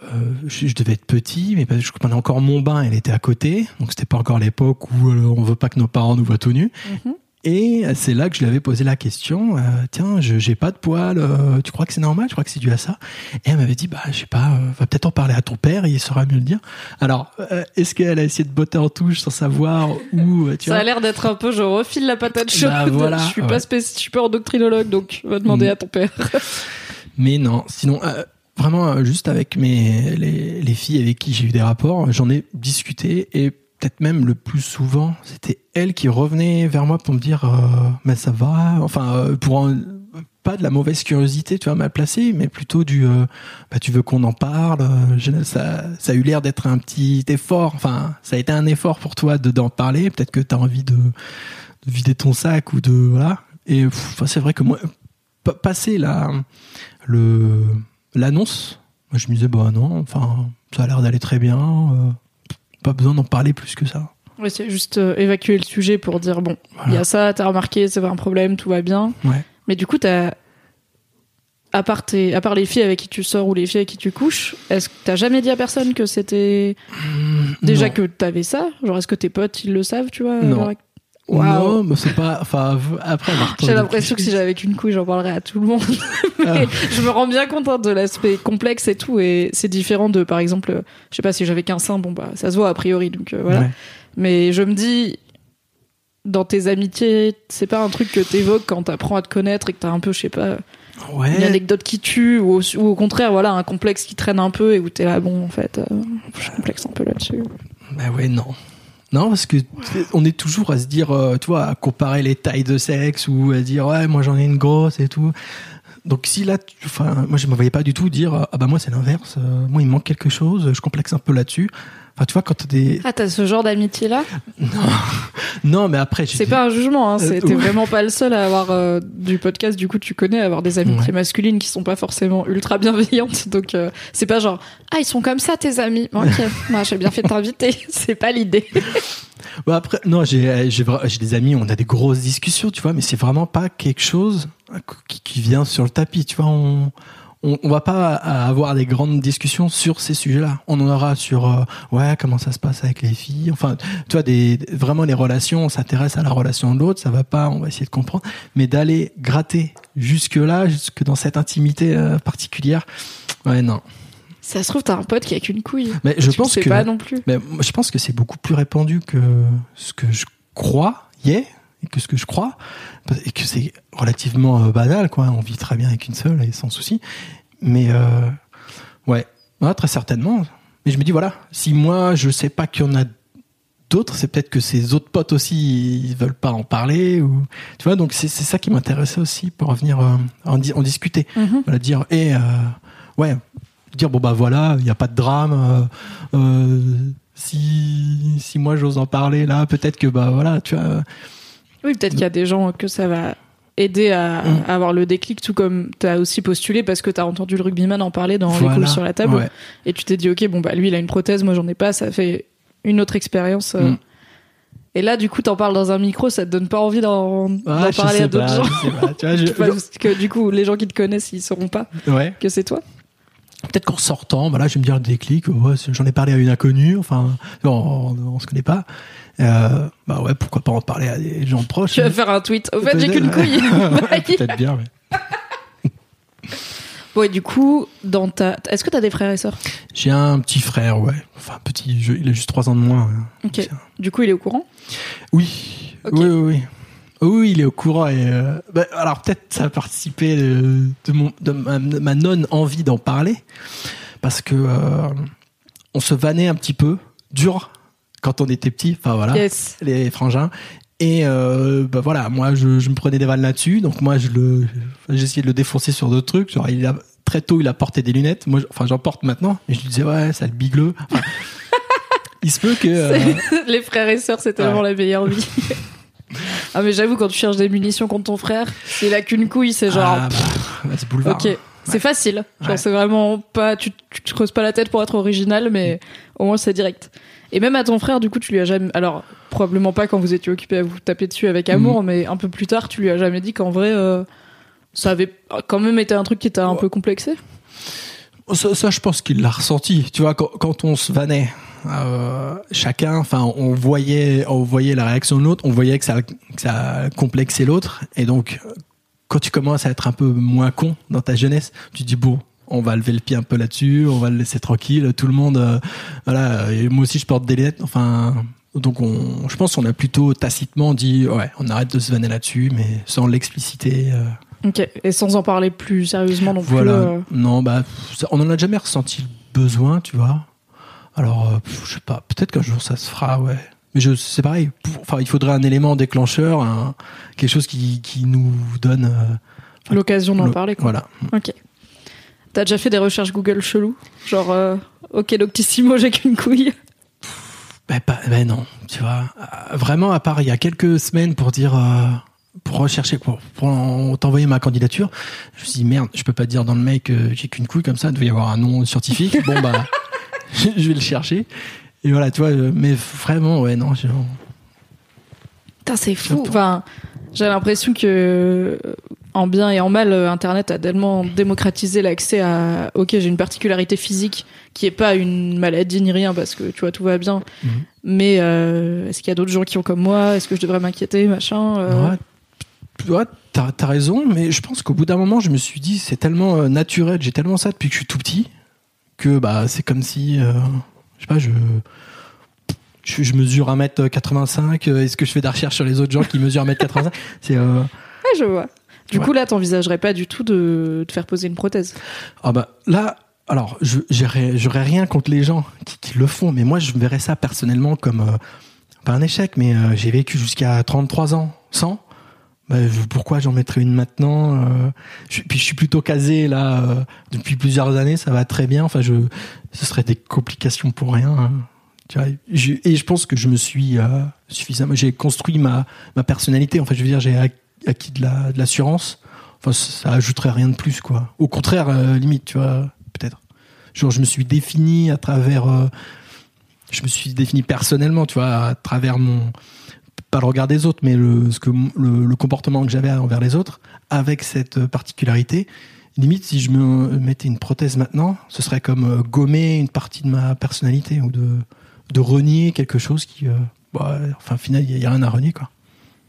Speaker 2: euh, euh, je, je devais être petit, mais je prenais encore mon bain, elle était à côté, donc c'était pas encore l'époque où euh, on veut pas que nos parents nous voient tout nus.
Speaker 1: Mhm.
Speaker 2: Et c'est là que je lui avais posé la question, euh, tiens, je j'ai pas de poils, euh, tu crois que c'est normal? Je crois que c'est dû à ça. Et elle m'avait dit, bah je sais pas, euh, va peut-être en parler à ton père, il saura mieux le dire. Alors, euh, est-ce qu'elle a essayé de botter en touche sans savoir où euh, tu
Speaker 1: ça
Speaker 2: vois?
Speaker 1: a l'air d'être un peu je refile la patate chaude.
Speaker 2: Bah, voilà, [LAUGHS]
Speaker 1: je suis
Speaker 2: ouais.
Speaker 1: pas spéc- je suis pas endocrinologue donc va demander
Speaker 2: Mm.
Speaker 1: à ton père.
Speaker 2: Mais non, sinon, euh, vraiment, euh, juste avec mes, les, les filles avec qui j'ai eu des rapports, j'en ai discuté et peut-être même le plus souvent, c'était elle qui revenait vers moi pour me dire, euh, mais ça va, enfin, euh, pour un- pas de la mauvaise curiosité, tu vois, mal placée, mais plutôt du, euh, bah, tu veux qu'on en parle, euh, ça, ça a eu l'air d'être un petit effort, enfin, ça a été un effort pour toi de d'en parler, peut-être que tu as envie de, de vider ton sac ou de, voilà. Et c'est vrai que moi, pa- passer la, le l'annonce, moi je me disais bah non, enfin ça a l'air d'aller très bien, euh, pas besoin d'en parler plus que ça.
Speaker 1: Ouais, c'est juste euh, évacuer le sujet pour dire bon, il y a ça, t'as remarqué, c'est pas un problème, tout va bien.
Speaker 2: Ouais.
Speaker 1: Mais du coup, t'as. À part, tes- à part les filles avec qui tu sors ou les filles avec qui tu couches, est-ce que t'as jamais dit à personne que c'était. Déjà
Speaker 2: Non.
Speaker 1: que t'avais ça? Genre, est-ce que tes potes, ils le savent, tu vois?
Speaker 2: Non. Non, mais c'est pas. Enfin, après
Speaker 1: J'ai l'impression que si j'avais qu'une couille, j'en parlerais à tout le monde. [LAUGHS] Mais je me rends bien compte hein, de l'aspect complexe et tout, et c'est différent de, par exemple, euh, je sais pas si j'avais qu'un sein, bon bah ça se voit a priori, donc euh, voilà.
Speaker 2: Ouais.
Speaker 1: Mais je me dis, dans tes amitiés, c'est pas un truc que t'évoques quand t'apprends à te connaître et que t'as un peu, je sais pas,
Speaker 2: Ouais.
Speaker 1: une anecdote qui tue, ou au, ou au contraire, voilà, un complexe qui traîne un peu et où t'es là, bon, en fait, euh, je complexe un peu là-dessus.
Speaker 2: Bah ouais, non. Non, parce que on est toujours à se dire, euh, tu vois, à comparer les tailles de sexe ou à dire, ouais, moi j'en ai une grosse et tout. Donc si là, tu- moi je me voyais pas du tout dire, ah bah moi c'est l'inverse, euh, moi il manque quelque chose, je complexe un peu là-dessus. Enfin, tu vois, quand t'as des.
Speaker 1: Ah, t'as ce genre d'amitié-là? [LAUGHS]
Speaker 2: Non, mais après,
Speaker 1: C'est pas un jugement, hein,
Speaker 2: Euh,
Speaker 1: t'es
Speaker 2: ouais.
Speaker 1: vraiment pas le seul à avoir euh, du podcast, du coup tu connais, à avoir des amitiés
Speaker 2: Ouais.
Speaker 1: masculines qui sont pas forcément ultra bienveillantes, [LAUGHS] donc euh, c'est pas genre « Ah, ils sont comme ça tes amis, ok, moi [LAUGHS] j'ai bien fait de t'inviter », c'est pas l'idée.
Speaker 2: Bah après, non, j'ai des amis, on a des grosses discussions, tu vois, mais c'est vraiment pas quelque chose qui, qui vient sur le tapis, tu vois. On, on, on va pas avoir des grandes discussions sur ces sujets-là. On en aura sur euh, ouais comment ça se passe avec les filles. Enfin, tu vois, des vraiment les relations, on s'intéresse à la relation de l'autre, ça va pas, on va essayer de comprendre. Mais d'aller gratter jusque là, jusque dans cette intimité euh, particulière, ouais non.
Speaker 1: Ça se trouve, t'as un pote qui a qu'une couille.
Speaker 2: Mais je
Speaker 1: Tu
Speaker 2: pense
Speaker 1: sais
Speaker 2: que
Speaker 1: pas non plus.
Speaker 2: mais je pense que c'est beaucoup plus répandu que ce que je crois y est et que ce que je crois et que c'est relativement euh, banal quoi. On vit très bien avec une seule et sans souci. Mais euh, ouais, Ouais, très certainement. Mais je me dis voilà, si moi je sais pas qu'il y en a d'autres, c'est peut-être que ces autres potes aussi ils veulent pas en parler ou tu vois. Donc c'est ça qui m'intéressait aussi pour revenir euh, en, di- en discuter, voilà, dire et euh, ouais dire bon bah voilà il n'y a pas de drame euh, si si moi j'ose en parler là peut-être que bah voilà tu vois
Speaker 1: Oui, peut-être qu'il y a des gens que ça va aider à,
Speaker 2: Mm.
Speaker 1: à avoir le déclic, tout comme t'as aussi postulé parce que t'as entendu le rugbyman en parler dans
Speaker 2: Voilà.
Speaker 1: les couilles sur la table.
Speaker 2: Ouais.
Speaker 1: Et tu t'es dit, ok, bon, bah lui, il a une prothèse, moi, j'en ai pas, ça fait une autre expérience. euh.
Speaker 2: Mm.
Speaker 1: Et là, du coup, t'en parles dans un micro, ça te donne pas envie d'en
Speaker 2: Ah,
Speaker 1: parler à d'autres
Speaker 2: pas,
Speaker 1: gens.
Speaker 2: je sais pas, tu vois, [LAUGHS] je-
Speaker 1: Parce que du coup, les gens qui te connaissent, ils sauront pas
Speaker 2: ouais
Speaker 1: que c'est toi.
Speaker 2: Peut-être qu'en sortant voilà je vais me dire le déclic ouais, c'est- j'en ai parlé à une inconnue enfin on, on, on se connaît pas euh, bah ouais pourquoi pas en parler à des gens proches
Speaker 1: Tu vas faire un tweet. Au fait, j'ai qu'une couille. [LAUGHS]
Speaker 2: Peut-être bien ouais. [LAUGHS]
Speaker 1: bon, et du coup, dans ta. Est-ce que t'as des frères et sœurs?
Speaker 2: J'ai un petit frère ouais enfin petit je- il a juste trois ans de moins ouais.
Speaker 1: Ok. Du coup, il est au courant?
Speaker 2: Oui,
Speaker 1: Ok.
Speaker 2: oui, oui, oui. Oui, il est au courant. Et euh, bah, alors peut-être ça a participé de, de, mon, de ma, non envie d'en parler parce que euh, on se vannait un petit peu dur quand on était petit. Enfin voilà,
Speaker 1: Yes.
Speaker 2: les frangins. Et euh, bah voilà, moi je, je me prenais des vannes là-dessus, donc moi je le, j'essayais de le défoncer sur d'autres trucs. Genre il a très tôt il a porté des lunettes. Moi, enfin j'en porte maintenant. Et je lui disais ouais, ça le bigleux. Enfin, [LAUGHS] il se peut que euh, [LAUGHS]
Speaker 1: les frères et sœurs, c'est tellement
Speaker 2: Ouais.
Speaker 1: la meilleure vie. [LAUGHS] ah, mais j'avoue, quand tu cherches des munitions contre ton frère, s'il a qu'une couille, c'est genre.
Speaker 2: ah, bah, c'est boulevard.
Speaker 1: ok, c'est facile. Genre,
Speaker 2: Ouais.
Speaker 1: c'est vraiment pas. Tu, tu te creuses pas la tête pour être original, mais au moins c'est direct. Et même à ton frère, du coup, tu lui as jamais. Alors, probablement pas quand vous étiez occupé à vous taper dessus avec amour, mais un peu plus tard, tu lui as jamais dit qu'en vrai, euh, ça avait quand même été un truc qui t'a un peu complexé?
Speaker 2: Ça, ça, je pense qu'il l'a ressenti. Tu vois, quand, quand on se vannait, euh, chacun, enfin, on voyait, on voyait la réaction de l'autre, on voyait que ça, que ça complexait l'autre, et donc, quand tu commences à être un peu moins con dans ta jeunesse, tu te dis bon, on va lever le pied un peu là-dessus, on va le laisser tranquille, tout le monde, euh, voilà. Et moi aussi, je porte des lunettes, enfin. Donc, on, je pense qu'on a plutôt tacitement dit, ouais, on arrête de se vanner là-dessus, mais sans l'expliciter. euh,
Speaker 1: Ok, et sans en parler plus sérieusement non
Speaker 2: voilà.
Speaker 1: plus. euh,
Speaker 2: Non, bah, on en a jamais ressenti le besoin, tu vois. Alors, euh, je sais pas, peut-être qu'un jour ça se fera, ouais. Mais je, c'est pareil. Enfin, il faudrait un élément déclencheur, un- quelque chose qui, qui nous donne. euh,
Speaker 1: L'occasion d'en
Speaker 2: le-
Speaker 1: parler, quoi.
Speaker 2: Voilà.
Speaker 1: Ok. T'as déjà fait des recherches Google chelou Genre, euh, ok, Doctissimo, j'ai qu'une couille.
Speaker 2: Ben, pas, ben non, tu vois. Euh, Vraiment, à part il y a quelques semaines pour dire, euh, pour rechercher, pour, pour en- t'envoyer ma candidature, je me suis dit merde, je peux pas dire dans le mail que j'ai qu'une couille comme ça, il devait y avoir un nom scientifique. bon bah, [LAUGHS] je vais le chercher. et voilà, tu vois, euh, mais vraiment, ouais, non,
Speaker 1: Putain, c'est fou. Enfin, j'ai l'impression que en bien et en mal, euh, Internet a tellement démocratisé l'accès à. Ok, j'ai une particularité physique qui est pas une maladie ni rien parce que tu vois tout va bien.
Speaker 2: Mhm.
Speaker 1: Mais euh, est-ce qu'il y a d'autres gens qui ont comme moi? Est-ce que je devrais m'inquiéter, machin euh,
Speaker 2: Ouais, tu vois, t'as as raison, mais je pense qu'au bout d'un moment, je me suis dit, c'est tellement euh, naturel, j'ai tellement ça depuis que je suis tout petit, que bah c'est comme si, euh, je sais pas, je, je, je mesure 1m85, euh, est-ce que je fais des recherches sur les autres gens qui mesurent 1m85 [LAUGHS] C'est, euh,
Speaker 1: Ouais, je vois. Du
Speaker 2: Ouais.
Speaker 1: coup, là, t'envisagerais pas du tout de te faire poser une prothèse?
Speaker 2: ah bah là, alors, je- j'aurais j'aurais rien contre les gens qui, qui le font, mais moi, je verrais ça personnellement comme, euh, pas un échec, mais euh, j'ai vécu jusqu'à 33 ans sans. Bah, pourquoi j'en mettrais une maintenant euh, je, Puis je suis plutôt casé là euh, depuis plusieurs années, ça va très bien. Enfin, je, ce serait des complications pour rien. hein. Et je pense que je me suis euh, suffisamment. J'ai construit ma ma personnalité. En fait, je veux dire, j'ai ac- acquis de la l'assurance. Enfin, ça ajouterait rien de plus, quoi. Au contraire, limite, tu vois, peut-être. Genre, je me suis défini à travers. je me suis défini personnellement, tu vois, à travers mon pas le regard des autres, mais le, ce que, le, comportement que j'avais envers les autres, avec cette particularité. Limite, si je me mettais une prothèse maintenant, ce serait comme euh, gommer une partie de ma personnalité ou de, de renier quelque chose qui. euh, bah, enfin, final, il n'y a, rien à renier, quoi.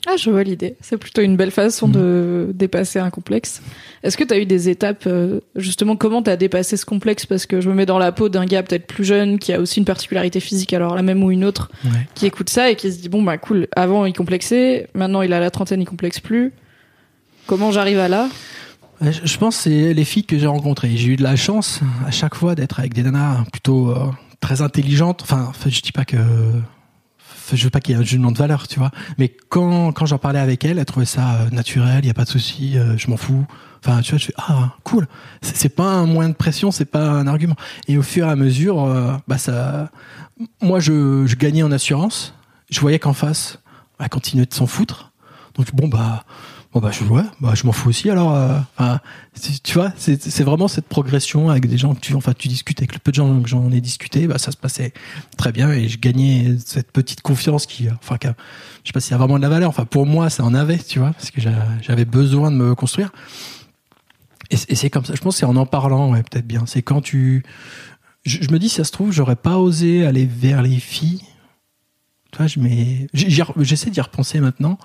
Speaker 1: Ah, je vois l'idée. C'est plutôt une belle façon
Speaker 2: Mhm.
Speaker 1: de dépasser un complexe. Est-ce que tu as eu des étapes, euh, justement, comment tu as dépassé ce complexe? Parce que je me mets dans la peau d'un gars peut-être plus jeune qui a aussi une particularité physique, alors la même ou une autre,
Speaker 2: Ouais.
Speaker 1: qui écoute ça et qui se dit bon, bah cool, avant il complexait, maintenant il a la trentaine, il complexe plus. Comment j'arrive à là?
Speaker 2: Je pense que c'est les filles que j'ai rencontrées. J'ai eu de la chance à chaque fois d'être avec des nanas plutôt euh, très intelligentes. Enfin, je dis pas que je veux pas qu'il y ait un jugement de valeur, tu vois. Mais quand quand j'en parlais avec elles, elles trouvaient ça euh, naturel, il y a pas de souci, euh, je m'en fous. Enfin, tu vois, je fais ah cool. C'est pas un moyen de pression, c'est pas un argument. Et au fur et à mesure, euh, bah ça, moi je, je gagnais en assurance. Je voyais qu'en face, elle continuait de s'en foutre. Donc bon bah bon bah je ouais, bah je m'en fous aussi alors euh, tu vois c'est vraiment cette progression avec des gens que tu enfin tu discutes avec le peu de gens que j'en ai discuté bah ça se passait très bien et je gagnais cette petite confiance qui enfin qui a- je sais pas s'il y a vraiment de la valeur. Enfin pour moi ça en avait tu vois parce que j'a- j'avais besoin de me construire. Et, c'est- comme ça je pense c'est en en parlant ouais peut-être bien. C'est quand tu je, me dis si ça se trouve j'aurais pas osé aller vers les filles. Tu vois je mets j'essaie d'y repenser maintenant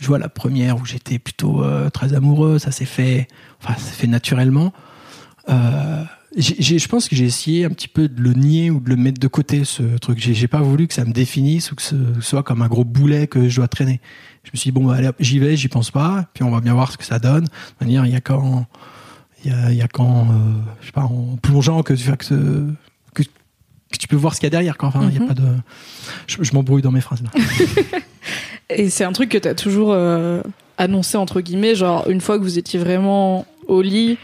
Speaker 2: je vois la première où j'étais plutôt euh, très amoureux, ça s'est fait, enfin, ça fait naturellement. Euh, je pense que j'ai essayé un petit peu de le nier ou de le mettre de côté, ce truc. J'ai j'ai pas voulu que ça me définisse ou que ce soit comme un gros boulet que je dois traîner. Je me suis dit, bon, bah, allez, j'y vais, j'y pense pas, puis on va bien voir ce que ça donne. De manière, il y a quand, il y a, y a quand, euh, je sais pas, en plongeant que, que, ce- que, tu peux voir ce qu'il y a derrière. Quoi. Enfin, il y a
Speaker 1: Mhm.
Speaker 2: pas de, je, je m'embrouille dans mes phrases là. [LAUGHS]
Speaker 1: Et c'est un truc que t'as toujours euh, annoncé entre guillemets, genre une fois que vous étiez vraiment au lit,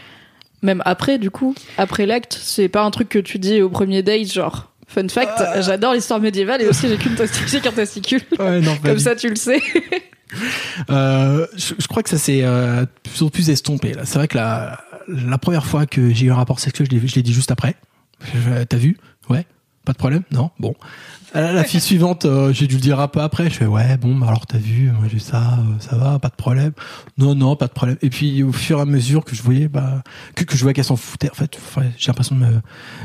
Speaker 1: même après du coup, après l'acte, c'est pas un truc que tu dis au premier date, genre fun fact, j'adore l'histoire médiévale et aussi j'ai qu'une testicule, j'ai qu'un testicule.
Speaker 2: Ouais, non, [LAUGHS]
Speaker 1: Comme ça tu le sais.
Speaker 2: Euh, je, je crois que ça s'est euh, plus en plus estompé. C'est vrai que la, la première fois que j'ai eu un rapport sexuel, je l'ai, dit juste après. T'as vu? Ouais. Pas de problème Non Bon. Euh, La fille suivante, euh, j'ai dû le dire un peu après. Je fais ouais, bon, bah alors t'as vu, moi j'ai ça, euh, ça va, pas de problème. Non, non, pas de problème. Et puis au fur et à mesure que je voyais, bah, que, que je voyais qu'elle s'en foutait. En fait, enfin, j'ai l'impression de me,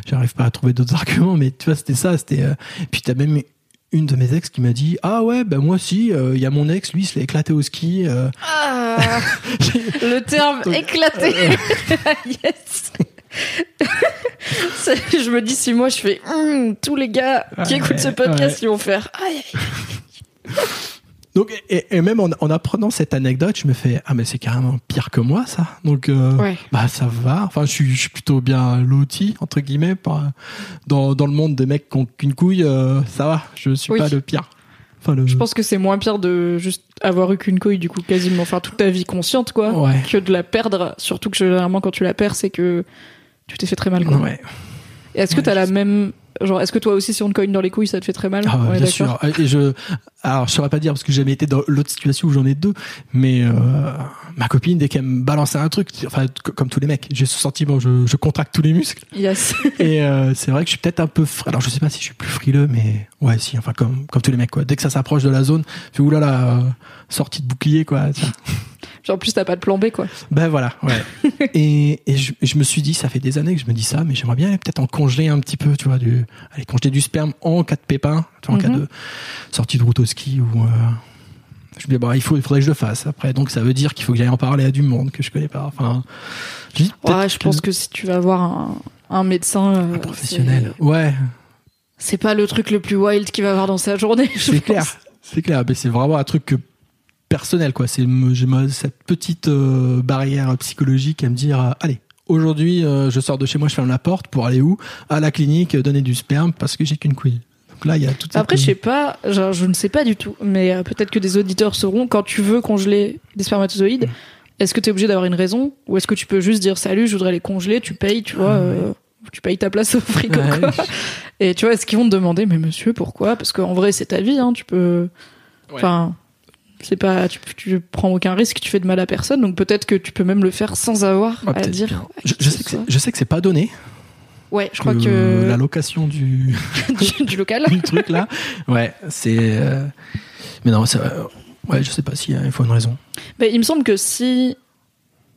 Speaker 2: j'arrive pas à trouver d'autres [LAUGHS] arguments, mais tu vois, c'était ça. C'était. euh, puis t'as même une de mes ex qui m'a dit ah ouais, bah moi aussi, euh, il y a mon ex, lui, il se l'est éclaté au ski. euh,
Speaker 1: Ah, [LAUGHS] le terme éclaté. [LAUGHS] yes. [LAUGHS] Je me dis si moi je fais Hum, tous les gars qui
Speaker 2: Ouais,
Speaker 1: écoutent ce podcast
Speaker 2: ouais.
Speaker 1: ils vont faire aïe, aïe.
Speaker 2: Donc, et, et même en, en apprenant cette anecdote, je me fais ah mais c'est carrément pire que moi ça. Donc euh,
Speaker 1: Ouais.
Speaker 2: bah ça va. Enfin je suis, je suis plutôt bien loti entre guillemets par, dans dans le monde des mecs qui ont qu'une couille. euh, ça va. Je suis
Speaker 1: Oui.
Speaker 2: pas le pire. Enfin le.
Speaker 1: Je pense que c'est moins pire de juste avoir eu qu'une couille, du coup, quasiment, enfin, toute ta vie consciente, quoi,
Speaker 2: Ouais.
Speaker 1: que de la perdre. Surtout que généralement, quand tu la perds, c'est que tu t'es fait très mal, quoi.
Speaker 2: Ouais.
Speaker 1: Et est-ce que
Speaker 2: Ouais,
Speaker 1: t'as la
Speaker 2: sais.
Speaker 1: même genre est-ce que toi aussi si on te cogne dans les couilles ça te fait très mal
Speaker 2: Ah,
Speaker 1: est
Speaker 2: bien sûr. Et je, alors, je saurais pas dire parce que j'ai jamais été dans l'autre situation où j'en ai deux, mais euh, ma copine, dès qu'elle me balançait un truc, enfin, comme tous les mecs, j'ai ce sentiment, je, je contracte tous les muscles.
Speaker 1: Yes. [LAUGHS]
Speaker 2: Et euh, c'est vrai que je suis peut-être un peu, fr- alors je sais pas si je suis plus frileux, mais ouais, si, enfin, comme, comme tous les mecs, quoi. Dès que ça s'approche de la zone, je fais oulala, euh, sortie de bouclier, quoi.
Speaker 1: En plus t'as pas de plan B quoi.
Speaker 2: Ben voilà, ouais. [LAUGHS] et et je, je me suis dit, ça fait des années que je me dis ça, mais j'aimerais bien aller peut-être en congeler un petit peu, tu vois, du, aller congeler du sperme en cas de pépin, tu vois, en cas
Speaker 1: Mhm.
Speaker 2: de sortie de route au ski ou. Euh, je me dis, bon, il, faut, il faudrait que je le fasse. Après, donc ça veut dire qu'il faut que j'aille en parler à du monde que je connais pas. Enfin, je, dis peut-être
Speaker 1: Ouais, je pense que si tu vas voir un, un médecin euh,
Speaker 2: un professionnel. Ouais,
Speaker 1: c'est- pas le truc le plus wild qu'il va avoir dans sa journée. [LAUGHS] je
Speaker 2: c'est clair. C'est clair, mais c'est vraiment un truc que- personnel, quoi. C'est cette petite euh, barrière psychologique à me dire, euh, allez, aujourd'hui, euh, je sors de chez moi, je ferme la porte pour aller où? À la clinique, donner du sperme parce que j'ai qu'une couille. Donc là, il y a tout
Speaker 1: Après, je sais pas, genre, je ne sais pas du tout, mais euh, peut-être que des auditeurs sauront quand tu veux congeler des spermatozoïdes. Est-ce que tu es obligé d'avoir une raison? Ou est-ce que tu peux juste dire salut, je voudrais les congeler, tu payes, tu vois, tu payes ta place au frigo
Speaker 2: Ouais.
Speaker 1: quoi. Et tu vois, est-ce qu'ils vont te demander mais monsieur pourquoi? Parce qu'en vrai c'est ta vie, hein, tu peux, enfin, c'est pas, tu, tu prends aucun risque, tu fais de mal à personne, donc peut-être que tu peux même le faire sans avoir
Speaker 2: Ah,
Speaker 1: à dire.
Speaker 2: Je, sais que je sais que c'est pas donné.
Speaker 1: Ouais, je crois que
Speaker 2: la location du, [LAUGHS]
Speaker 1: du, du local. [LAUGHS]
Speaker 2: du truc là, ouais, c'est. euh, Mais non, c'est, euh, ouais, je sais pas s'il faut une raison.
Speaker 1: Mais il me semble que si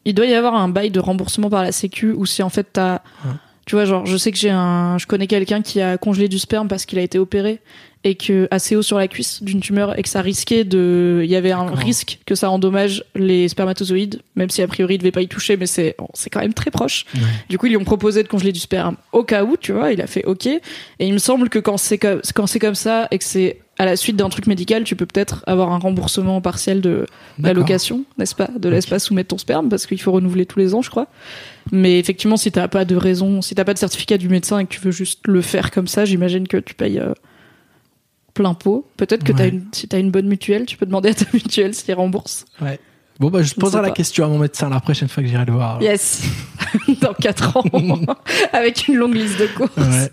Speaker 1: il doit y avoir un bail de remboursement par la Sécu ou si en fait t'as,
Speaker 2: Ouais.
Speaker 1: Tu vois, genre je sais que j'ai un, je connais quelqu'un qui a congelé du sperme parce qu'il a été opéré et que assez haut sur la cuisse d'une tumeur et que ça risquait de, il y avait un
Speaker 2: D'accord.
Speaker 1: risque que ça endommage les spermatozoïdes, même si a priori il devait pas y toucher, mais c'est, bon, c'est quand même très proche.
Speaker 2: Ouais.
Speaker 1: Du coup, ils lui ont proposé de congeler du sperme au cas où, tu vois, il a fait OK. Et il me semble que quand c'est comme, quand c'est comme ça et que c'est à la suite d'un truc médical, tu peux peut-être avoir un remboursement partiel de la
Speaker 2: D'accord.
Speaker 1: location, n'est-ce pas De laisse
Speaker 2: Ok.
Speaker 1: pas soumettre ton sperme parce qu'il faut renouveler tous les ans, je crois. Mais effectivement, si t'as pas de raison, si t'as pas de certificat du médecin et que tu veux juste le faire comme ça, j'imagine que tu payes euh, plein pot. Peut-être que
Speaker 2: Ouais.
Speaker 1: une, si t'as une bonne mutuelle, tu peux demander à ta mutuelle s'ils remboursent.
Speaker 2: Ouais. Bon, bah, je
Speaker 1: sais
Speaker 2: poserai la
Speaker 1: pas.
Speaker 2: question à mon médecin la prochaine fois que j'irai le voir.
Speaker 1: Yes [LAUGHS] Dans 4 ans, [LAUGHS] avec une longue liste de courses.
Speaker 2: Ouais.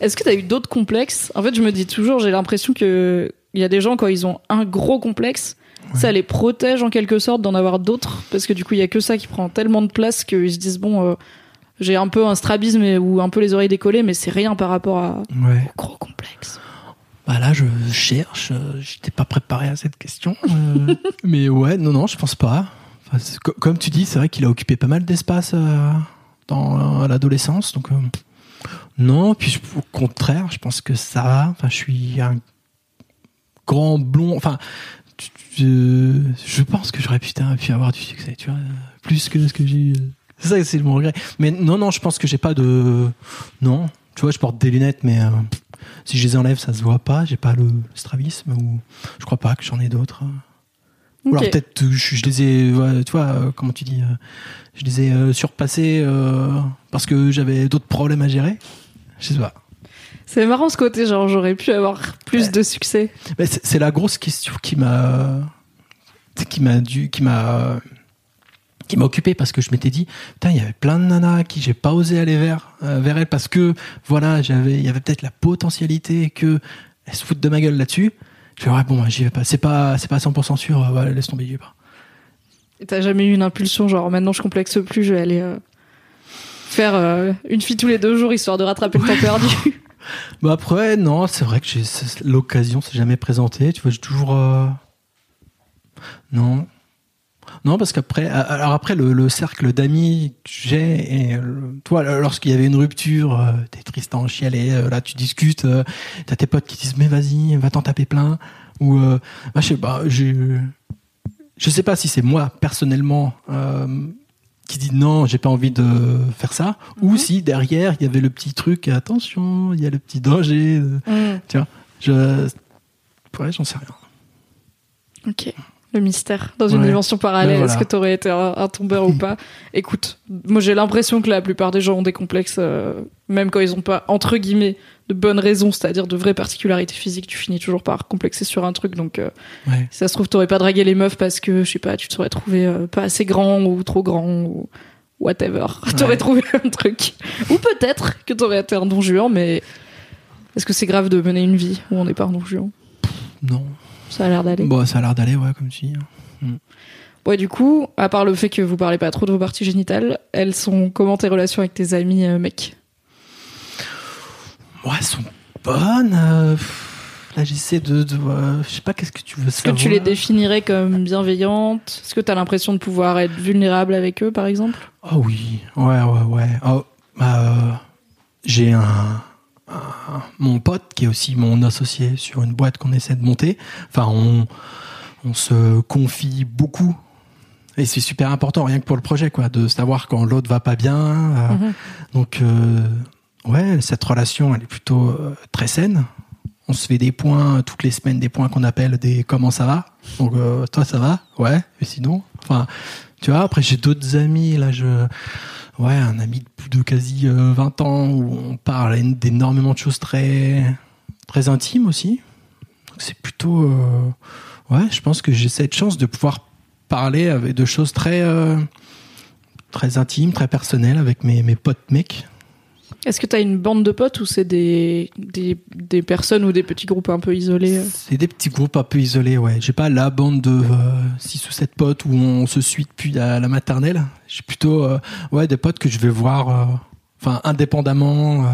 Speaker 1: Est-ce que t'as eu d'autres complexes? En fait, je me dis toujours, j'ai l'impression que il y a des gens quand ils ont un gros complexe, ça les protège en quelque sorte d'en avoir d'autres parce que du coup, il y a que ça qui prend tellement de place qu'ils se disent bon, euh, j'ai un peu un strabisme et- ou un peu les oreilles décollées, mais c'est rien par rapport à
Speaker 2: Ouais.
Speaker 1: au gros complexe.
Speaker 2: Bah là, je cherche. euh, J'étais pas préparé à cette question. euh, [LAUGHS] mais ouais, non, non, je pense pas. Enfin, comme tu dis, c'est vrai qu'il a occupé pas mal d'espace euh, dans l'adolescence. Donc, non, puis je- au contraire, je pense que ça va. Enfin, je suis un grand blond. Enfin, tu- je pense que j'aurais putain pu avoir du succès, tu vois, euh, plus que ce que j'ai eu. C'est ça, c'est mon regret. Mais non, non, je pense que j'ai pas de. Non, tu vois, je porte des lunettes, mais. euh, si je les enlève, ça se voit pas. J'ai pas le strabisme ou je crois pas que j'en ai d'autres. Ou alors peut-être euh, je, je les ai, ouais, tu vois, euh, comment tu dis, euh, je les ai euh, surpassés euh, parce que j'avais d'autres problèmes à gérer. Je sais pas.
Speaker 1: C'est marrant ce côté, genre j'aurais pu avoir plus
Speaker 2: Ouais.
Speaker 1: de succès.
Speaker 2: Mais c'est la grosse question qui m'a, qui m'a dû, qui m'a, qui m'a occupé parce que je m'étais dit, putain, il y avait plein de nanas qui j'ai pas osé aller vers, euh, vers elles parce que voilà, j'avais, il y avait peut-être la potentialité que elles se foutent de ma gueule là-dessus. Je fais ouais, bon, j'y vais pas. C'est pas, c'est pas 100% sûr. euh, voilà, laisse tomber, j'y vais pas.
Speaker 1: Et T'as jamais eu une impulsion, genre maintenant je complexe plus, je vais aller euh, faire euh, une fille tous les deux jours histoire de rattraper le temps perdu. [LAUGHS]
Speaker 2: Bah après, non, c'est vrai que l'occasion s'est jamais présentée. Tu vois, j'ai toujours. euh, Non. Non, parce qu'après, alors après, le, le cercle d'amis que j'ai, et toi, lorsqu'il y avait une rupture, euh, t'es triste en chialer, euh, là, tu discutes, euh, t'as tes potes qui disent, mais vas-y, va t'en taper plein. Ou, euh, bah, je sais pas, j'ai- je sais pas si c'est moi, personnellement, euh, qui dit non, j'ai pas envie de faire ça, ou si derrière, il y avait le petit truc, attention, il y a le petit danger. euh,
Speaker 1: Mm.
Speaker 2: Tu vois, je. Ouais, j'en sais rien.
Speaker 1: Ok. Le mystère dans une dimension parallèle.
Speaker 2: Ben voilà.
Speaker 1: Est-ce que t'aurais été un, un tombeur ou pas? Écoute, moi j'ai l'impression que la plupart des gens ont des complexes, euh, même quand ils ont pas entre guillemets de bonnes raisons, c'est-à-dire de vraies particularités physiques. Tu finis toujours par complexer sur un truc. Donc, euh,
Speaker 2: Ouais.
Speaker 1: si ça se trouve, t'aurais pas dragué les meufs parce que je sais pas, tu te serais trouvé euh, pas assez grand ou trop grand ou whatever. [LAUGHS] T'aurais trouvé un truc. Ou peut-être que t'aurais été un don juan, mais est-ce que c'est grave de mener une vie où on n'est pas un don juan?
Speaker 2: Non.
Speaker 1: Ça a l'air d'aller.
Speaker 2: Bon, ça a l'air d'aller, ouais, comme tu dis.
Speaker 1: Ouais, du coup, à part le fait que vous parlez pas trop de vos parties génitales, elles sont comment tes relations avec tes amis euh, mecs?
Speaker 2: Ouais, elles sont bonnes. euh, Là, j'essaie de. de, euh, je sais pas, qu'est-ce que tu veux
Speaker 1: Est-ce que
Speaker 2: savoir
Speaker 1: tu les définirais comme bienveillantes? Est-ce que tu as l'impression de pouvoir être vulnérable avec eux, par exemple?
Speaker 2: Oh oui, ouais, ouais, ouais. Oh, bah, j'ai un, un- mon pote qui est aussi mon associé sur une boîte qu'on essaie de monter. Enfin, on, on se confie beaucoup. Et c'est super important, rien que pour le projet, quoi, de savoir quand l'autre va pas bien. euh,
Speaker 1: Mhm.
Speaker 2: Donc, euh, ouais, cette relation, elle est plutôt euh, très saine. On se fait des points toutes les semaines, des points qu'on appelle des comment ça va? Donc, euh, toi, ça va? Ouais, et sinon Enfin, tu vois, après, j'ai d'autres amis, là, je. Ouais, un ami de quasi euh, 20 ans où on parle d'énormément de choses très, très intimes aussi. C'est plutôt. euh, ouais, je pense que j'ai cette chance de pouvoir parler avec de choses très. euh, très intimes, très personnelles avec mes, mes potes mecs.
Speaker 1: Est-ce que tu as une bande de potes ou c'est des, des, personnes ou des petits groupes un peu isolés euh
Speaker 2: C'est des petits groupes un peu isolés, ouais. J'ai pas la bande de 6 ou 7 potes où on se suit depuis la, maternelle. J'ai plutôt euh, ouais, des potes que je vais voir euh, enfin indépendamment. euh,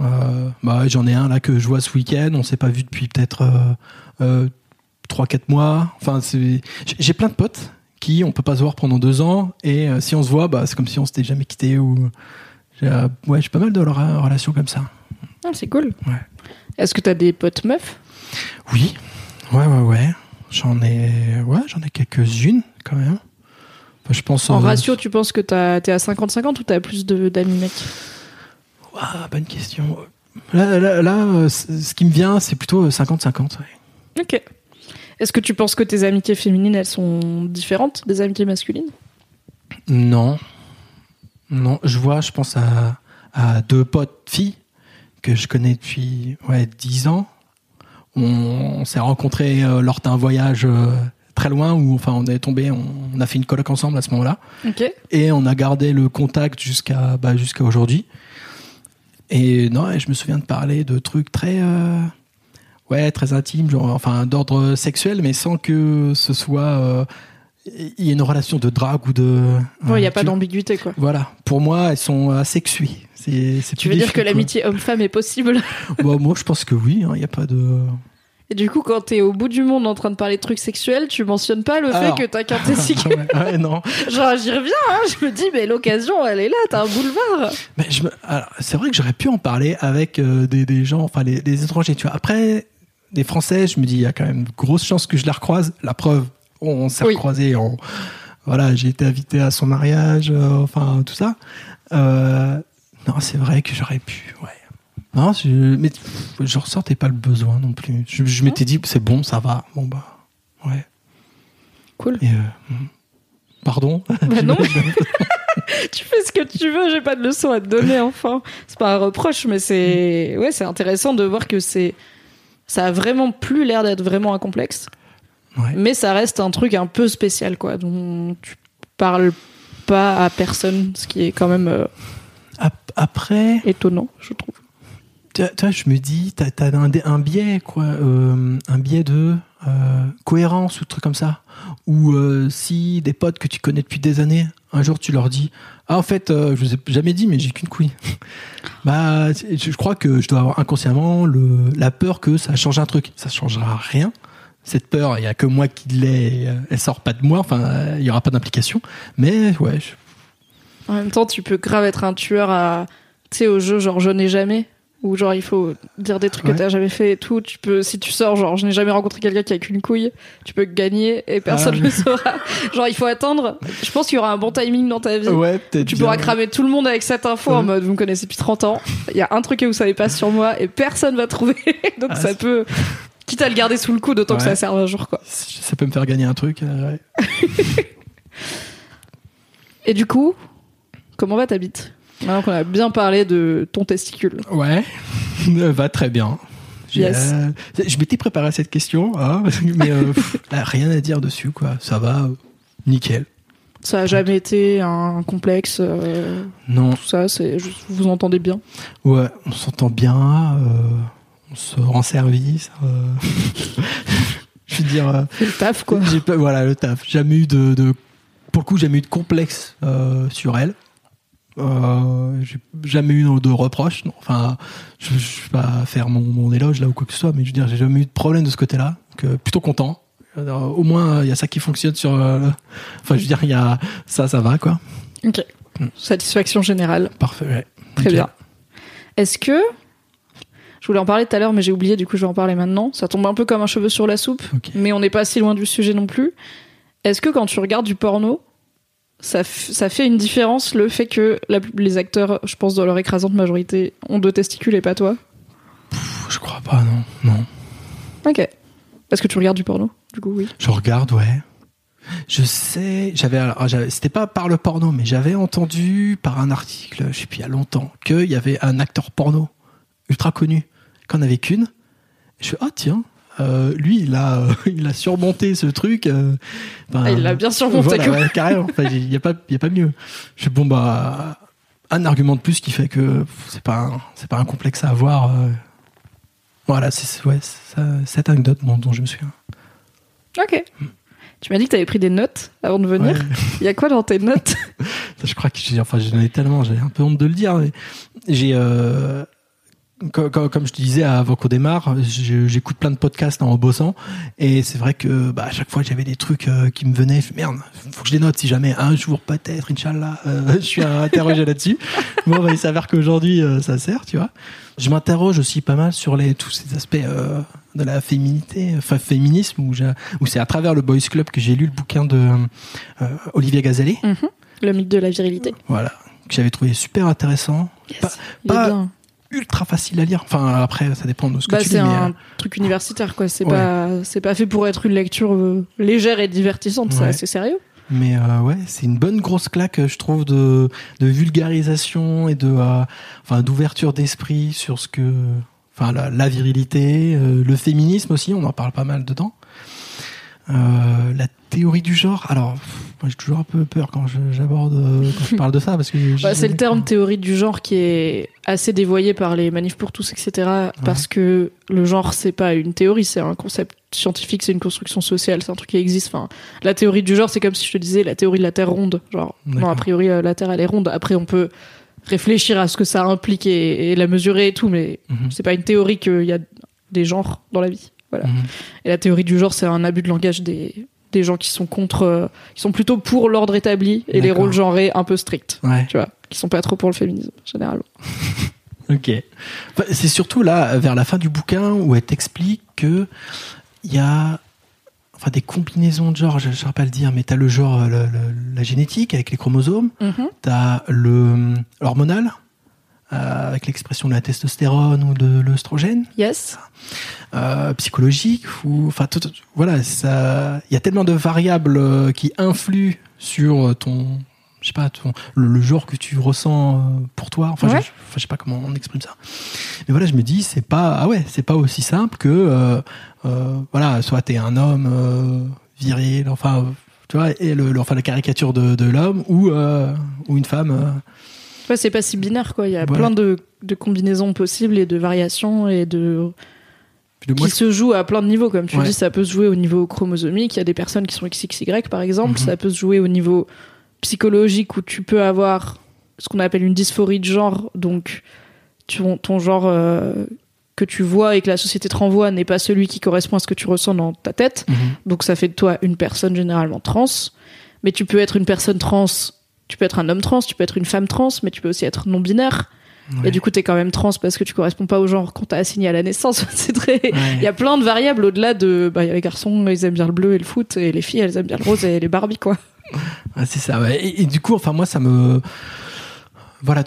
Speaker 2: euh, bah, J'en ai un là que je vois ce week-end. On s'est pas vu depuis peut-être euh, 3-4 mois. Enfin, j'ai plein de potes qui on peut pas se voir pendant deux ans et euh, si on se voit, bah, c'est comme si on s'était jamais quitté ou euh, ouais, j'ai pas mal de re- relations comme ça.
Speaker 1: Ah, C'est cool.
Speaker 2: Ouais.
Speaker 1: Est-ce que tu as des potes meufs?
Speaker 2: Oui, ouais, ouais, ouais. J'en ai, ouais, j'en ai quelques-unes quand même. Enfin, je pense.
Speaker 1: En
Speaker 2: euh,
Speaker 1: ratio, tu penses que t'es à 50-50 ou t'as plus d'amis mecs?
Speaker 2: Ouah, bonne question. Là, là, là, euh, ce qui me vient, c'est plutôt euh, 50-50. ouais.
Speaker 1: Ok. Est-ce que tu penses que tes amitiés féminines, elles sont différentes des amitiés masculines?
Speaker 2: Non, non. Je vois, je pense à, à deux potes filles que je connais depuis ouais 10 ans. On, on s'est rencontrés euh, lors d'un voyage euh, très loin où, enfin, on est tombé, on, on a fait une coloc ensemble à ce moment-là. Et on a gardé le contact jusqu'à bah, jusqu'à aujourd'hui. Et non, je me souviens de parler de trucs très euh, ouais très intimes, genre enfin d'ordre sexuel, mais sans que ce soit il y ait une relation de drague ou de.
Speaker 1: Il n'y a
Speaker 2: euh,
Speaker 1: pas
Speaker 2: tu-
Speaker 1: d'ambiguïté, quoi.
Speaker 2: Voilà, pour moi, elles sont asexuées. C'est c'est
Speaker 1: Tu veux dire que l'amitié homme-femme est possible? [LAUGHS]
Speaker 2: Bah, moi, je pense que oui. Il n'y a pas de.
Speaker 1: Et du coup, quand t'es au bout du monde en train de parler de trucs sexuels, tu mentionnes pas le
Speaker 2: Alors.
Speaker 1: fait que t'as qu'un [LAUGHS] testicule.
Speaker 2: ouais, ouais, non. [LAUGHS]
Speaker 1: Genre, j'y reviens, hein, je me dis, mais l'occasion, elle est là, t'as un boulevard.
Speaker 2: Mais je me- alors, c'est vrai que j'aurais pu en parler avec euh, des, des gens, enfin les, des étrangers. Tu vois, après des Français, je me dis il y a quand même de grosses chances que je les recroise. La preuve, on, s'est
Speaker 1: Oui.
Speaker 2: recroisés. On, voilà, j'ai été invité à son mariage, euh, enfin tout ça. Euh, non, c'est vrai que j'aurais pu. Ouais. Non, je, mais pff, je ressentais pas le besoin non plus. Je, je m'étais dit c'est bon, ça va. Bon bah ouais.
Speaker 1: Cool.
Speaker 2: Et, euh, mm. pardon.
Speaker 1: Bah [LAUGHS] non. [LAUGHS] tu fais ce que tu veux, j'ai pas de leçon à te donner, enfin. C'est pas un reproche, mais c'est, ouais, c'est intéressant de voir que c'est, ça a vraiment plus l'air d'être vraiment un complexe.
Speaker 2: Ouais.
Speaker 1: Mais ça reste un truc un peu spécial, quoi, dont tu parles pas à personne, ce qui est quand même euh,
Speaker 2: Ap- Après.
Speaker 1: étonnant, je trouve.
Speaker 2: Tu vois, tu vois, je me dis, t'as as un, biais, quoi, euh, un biais de euh, cohérence ou truc comme ça. Ou si des potes que tu connais depuis des années, un jour tu leur dis, ah en fait, je vous ai jamais dit, mais j'ai qu'une couille. [LAUGHS] bah, je crois que je dois avoir inconsciemment le, la peur que ça change un truc. Ça changera rien. Cette peur, il y a que moi qui l'ai. euh, Elle sort pas de moi. Enfin, il y aura pas d'implication. Mais ouais, je-
Speaker 1: En même temps, tu peux grave être un tueur à, tu sais, au jeu genre je n'ai jamais, ou genre il faut dire des trucs
Speaker 2: Ouais.
Speaker 1: que t'as jamais fait et tout. Tu peux, si tu sors genre je n'ai jamais rencontré quelqu'un qui a qu'une couille, tu peux gagner et personne
Speaker 2: Ah
Speaker 1: ne le saura. genre il faut attendre. Je pense qu'il y aura un bon timing dans ta vie.
Speaker 2: ouais, peut-être.
Speaker 1: Tu
Speaker 2: bien.
Speaker 1: pourras cramer tout le monde avec cette info en mode vous me connaissez depuis 30 ans. Il y a un truc que vous savez pas sur moi et personne va trouver. [LAUGHS] Donc
Speaker 2: Ah,
Speaker 1: ça peut, quitte à le garder sous le coude, autant que
Speaker 2: Ouais.
Speaker 1: ça serve un jour quoi.
Speaker 2: Ça peut me faire gagner un truc. euh, ouais. [LAUGHS]
Speaker 1: Et du coup, comment va ta bite? Maintenant qu'on a bien parlé de ton testicule.
Speaker 2: Ouais, [LAUGHS] va très bien.
Speaker 1: Yes.
Speaker 2: euh, je m'étais préparé à cette question, hein, [LAUGHS] mais euh, pff, là, rien à dire dessus, quoi. Ça va, nickel.
Speaker 1: Ça a jamais été un complexe. euh,
Speaker 2: Non,
Speaker 1: tout ça, c'est vous vous entendez bien?
Speaker 2: ouais, on s'entend bien, on se rend service. euh. [LAUGHS] Je veux dire, euh,
Speaker 1: le taf quoi.
Speaker 2: pas, voilà, le taf. Jamais eu de, de- pour le coup, jamais eu de complexe euh, sur elle. Euh, j'ai jamais eu de reproches. non. Enfin, je, je vais pas faire mon, mon éloge là ou quoi que ce soit, mais je veux dire, j'ai jamais eu de problème de ce côté-là. Donc, euh, plutôt content. Alors, au moins, il y a ça qui fonctionne sur. le- Enfin, je veux dire, il y a ça, ça va quoi.
Speaker 1: Ok. Satisfaction générale.
Speaker 2: Parfait. ouais.
Speaker 1: Très bien. Est-ce que je voulais en parler tout à l'heure, mais j'ai oublié. Du coup, je vais en parler maintenant. Ça tombe un peu comme un cheveu sur la soupe, mais on n'est pas si loin du sujet non plus. Est-ce que quand tu regardes du porno, ça, fait une différence le fait que la- les acteurs, je pense dans leur écrasante majorité, ont deux testicules et pas toi?
Speaker 2: Pff, Je crois pas, non. Non.
Speaker 1: Ok. Parce que tu regardes du porno, du coup, oui.
Speaker 2: Je regarde, ouais. Je sais, alors, j'avais- c'était pas par le porno, mais j'avais entendu par un article, je sais plus, il y a longtemps, qu'il y avait un acteur porno ultra connu, qu'on avait qu'une. Je fais, ah tiens, euh, lui, il a, euh, [LAUGHS] il a surmonté ce truc. euh,
Speaker 1: Ah, il l'a bien surmonté,
Speaker 2: Voilà,
Speaker 1: quoi.
Speaker 2: ouais, carrément. Il y a pas, y a pas mieux. Je fais, bon bah, un argument de plus qui fait que c'est pas, c'est pas un complexe à avoir. euh. Voilà, c'est, ouais, ça- cette anecdote dont, dont je me souviens.
Speaker 1: Ok. Tu m'as dit que tu avais pris des notes avant de venir.
Speaker 2: Ouais.
Speaker 1: Il y a quoi dans tes notes? [LAUGHS]
Speaker 2: Je crois que j'ai, enfin, j'en ai tellement, j'ai un peu honte de le dire. J'ai, comme, je te disais avant qu'on démarre, j'écoute plein de podcasts en bossant, et c'est vrai que bah, à chaque fois j'avais des trucs euh, qui me venaient. je Merde, faut que je les note si jamais un jour peut-être, Inch'Allah, euh, [LAUGHS] je suis interrogé là-dessus. Bon, bah, il s'avère qu'aujourd'hui euh, ça sert, tu vois. Je m'interroge aussi pas mal sur les tous ces aspects euh, de la féminité, enfin féminisme, où, où c'est à travers le Boys Club que j'ai lu le bouquin de euh, Olivier Gazalet.
Speaker 1: Le mythe de la virilité.
Speaker 2: Voilà, que j'avais trouvé super intéressant.
Speaker 1: Est
Speaker 2: pas
Speaker 1: bien.
Speaker 2: Ultra facile à lire. Enfin, après, ça dépend de ce que
Speaker 1: Bah,
Speaker 2: tu lis.
Speaker 1: c'est
Speaker 2: mais,
Speaker 1: un
Speaker 2: euh,
Speaker 1: truc universitaire, quoi. C'est
Speaker 2: Ouais.
Speaker 1: pas, c'est pas fait pour être une lecture euh, légère et divertissante. C'est
Speaker 2: Ouais.
Speaker 1: assez sérieux.
Speaker 2: mais euh, ouais, c'est une bonne grosse claque, je trouve, de, de vulgarisation et de, euh, enfin, d'ouverture d'esprit sur ce que, enfin, la, la virilité, euh, le féminisme aussi, on en parle pas mal dedans. Euh, la théorie du genre. Alors, moi, j'ai toujours un peu peur quand je- j'aborde, euh, quand je parle de ça, parce que [LAUGHS]
Speaker 1: Bah, c'est le terme théorie du genre qui est assez dévoyé par les manifs pour tous, etc. Parce que le genre, c'est pas une théorie, c'est un concept scientifique, c'est une construction sociale, c'est un truc qui existe. Enfin, la théorie du genre, c'est comme si je te disais la théorie de la Terre ronde. Genre, non, a priori, euh, la Terre, elle est ronde. Après, on peut réfléchir à ce que ça implique et, et la mesurer et tout, mais
Speaker 2: Mhm.
Speaker 1: c'est pas une théorie qu'il y a des genres dans la vie. Voilà.
Speaker 2: Mhm.
Speaker 1: Et la théorie du genre, c'est un abus de langage des, des gens qui sont contre, euh, qui sont plutôt pour l'ordre établi et les rôles genrés un peu stricts.
Speaker 2: Ouais.
Speaker 1: Tu vois, qui sont pas trop pour le féminisme, généralement. [LAUGHS]
Speaker 2: Ok. Enfin, c'est surtout là, vers la fin du bouquin, où elle t'explique que il y a enfin, des combinaisons de genres, je ne saurais pas le dire, mais tu as le genre, le- le- la génétique avec les chromosomes, tu as le l'hormonal, euh, avec l'expression de la testostérone ou de l'œstrogène,
Speaker 1: Yes.
Speaker 2: euh, psychologique, ou enfin, tout- tout- voilà, ça, il y a tellement de variables euh, qui influent sur ton, je sais pas, ton, le, le genre que tu ressens euh, pour toi. Enfin, je-
Speaker 1: Ouais.
Speaker 2: je, enfin, je sais pas comment on exprime ça. Mais voilà, je me dis, c'est pas, ah ouais, c'est pas aussi simple que, euh, euh, voilà, soit t'es un homme euh, viril, enfin, euh, tu vois, et le, le- enfin la caricature de, de l'homme ou euh, ou une femme.
Speaker 1: Ouais, c'est pas si binaire, quoi. Il y a
Speaker 2: Voilà.
Speaker 1: plein de, de combinaisons possibles et de variations et de.
Speaker 2: puis de moi,
Speaker 1: qui se jouent à plein de niveaux. Comme tu
Speaker 2: Ouais.
Speaker 1: dis, ça peut se jouer au niveau chromosomique. Il y a des personnes qui sont XXY, par exemple.
Speaker 2: Mhm.
Speaker 1: Ça peut se jouer au niveau psychologique où tu peux avoir ce qu'on appelle une dysphorie de genre. Donc, ton, ton genre euh, que tu vois et que la société te renvoie n'est pas celui qui correspond à ce que tu ressens dans ta tête.
Speaker 2: Mhm.
Speaker 1: Donc ça fait de toi une personne généralement trans. Mais tu peux être une personne trans, tu peux être un homme trans, tu peux être une femme trans, mais tu peux aussi être non-binaire.
Speaker 2: Ouais.
Speaker 1: Et du coup, t'es quand même trans parce que tu corresponds pas au genre qu'on t'a assigné à la naissance. [LAUGHS] C'est très. Il
Speaker 2: Ouais.
Speaker 1: y a plein de variables au-delà de. Bah, il y a les garçons, ils aiment bien le bleu et le foot, et les filles, elles aiment bien le rose et les Barbie, quoi.
Speaker 2: Ouais, c'est ça, ouais. Et, et du coup, enfin, moi, ça me. Voilà,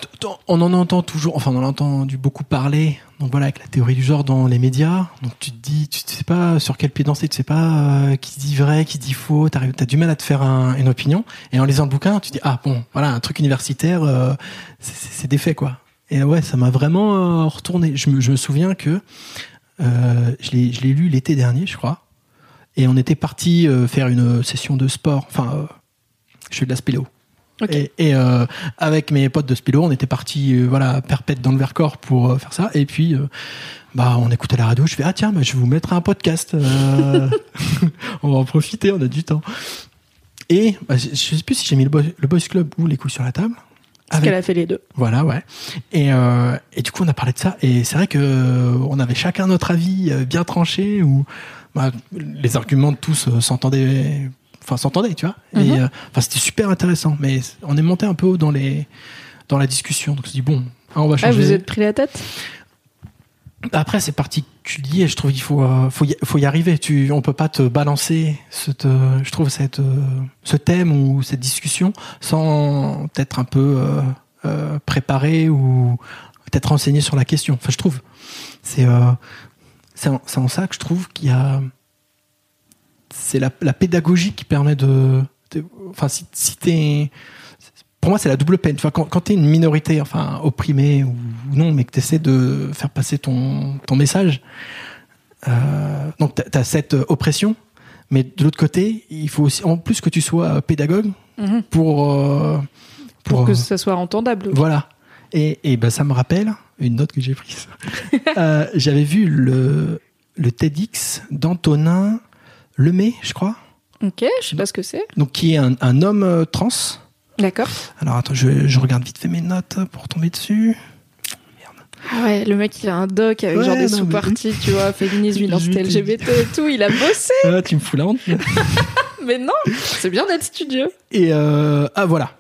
Speaker 2: on en entend toujours, enfin, on en a entendu beaucoup parler, donc voilà, avec la théorie du genre dans les médias. Donc tu te dis, tu sais pas sur quel pied danser, tu sais pas euh, qui dit vrai, qui dit faux, t'as du mal à te faire un- une opinion. Et en lisant le bouquin, tu dis, ah bon, voilà, un truc universitaire, euh, c'est- des faits, quoi. Et ouais, ça m'a vraiment euh, retourné. Je me, souviens que euh, je l'ai lu l'été dernier, je crois. Et on était parti euh, faire une session de sport. Enfin, je fais de la spéléo. Et, et, euh, avec mes potes de spéléo, on était partis euh, voilà perpète dans le Vercors pour euh, faire ça. Et puis bah on écoutait la radio. Je fais ah tiens, bah, je vais vous mettre un podcast. [LAUGHS] [LAUGHS] on va en profiter, on a du temps. Et bah, je, je sais plus si j'ai mis le, boys, le boys club ou les couilles sur la table.
Speaker 1: Parce
Speaker 2: Avec-
Speaker 1: qu'elle a fait les deux.
Speaker 2: voilà, ouais. Et, et du coup, on a parlé de ça. Et c'est vrai que on avait chacun notre avis bien tranché, où bah, les arguments de tous s'entendaient, enfin s'entendaient, tu vois. Et
Speaker 1: Mhm.
Speaker 2: euh, enfin, c'était super intéressant. Mais on est monté un peu haut dans les dans la discussion. Donc, on se dit bon, hein, on va
Speaker 1: Ah,
Speaker 2: changer.
Speaker 1: vous êtes pris la tête?
Speaker 2: Après, c'est particulier. Je trouve qu'il faut euh, faut y, faut y arriver. Tu, on peut pas te balancer cette, euh, je trouve cette euh, ce thème ou cette discussion sans être un peu euh, préparé ou peut-être renseigné sur la question. Enfin, je trouve c'est c'est en, c'est en ça que je trouve qu'il y a c'est la, la pédagogie qui permet de, de- enfin si, si t'es pour moi, c'est la double peine. Tu vois, quand, quand t'es une minorité, enfin, opprimée ou non, mais que t'essaies de faire passer ton, ton message, euh, donc t'as, cette oppression, mais de l'autre côté, il faut aussi, en plus que tu sois pédagogue
Speaker 1: Mhm.
Speaker 2: pour, euh,
Speaker 1: pour, que
Speaker 2: euh,
Speaker 1: ça soit entendable.
Speaker 2: voilà. Et, et ben, ça me rappelle une note que j'ai prise. [LAUGHS] Euh, j'avais vu le, le TEDx d'Antonin Lemay, je crois,
Speaker 1: Ok, je sais pas ce que c'est.
Speaker 2: donc qui est un, un homme euh, trans.
Speaker 1: D'accord.
Speaker 2: Alors attends, je, je regarde vite fait mes notes pour tomber dessus.
Speaker 1: Ah ouais, le mec il a un doc avec
Speaker 2: Ouais,
Speaker 1: genre des sous-parties, tu vois, féminisme, [LAUGHS] identité. LGBT et tout, il a bossé.
Speaker 2: Ah, tu me fous la honte. [LAUGHS]
Speaker 1: Mais non, c'est bien d'être studieux.
Speaker 2: Et euh, ah voilà,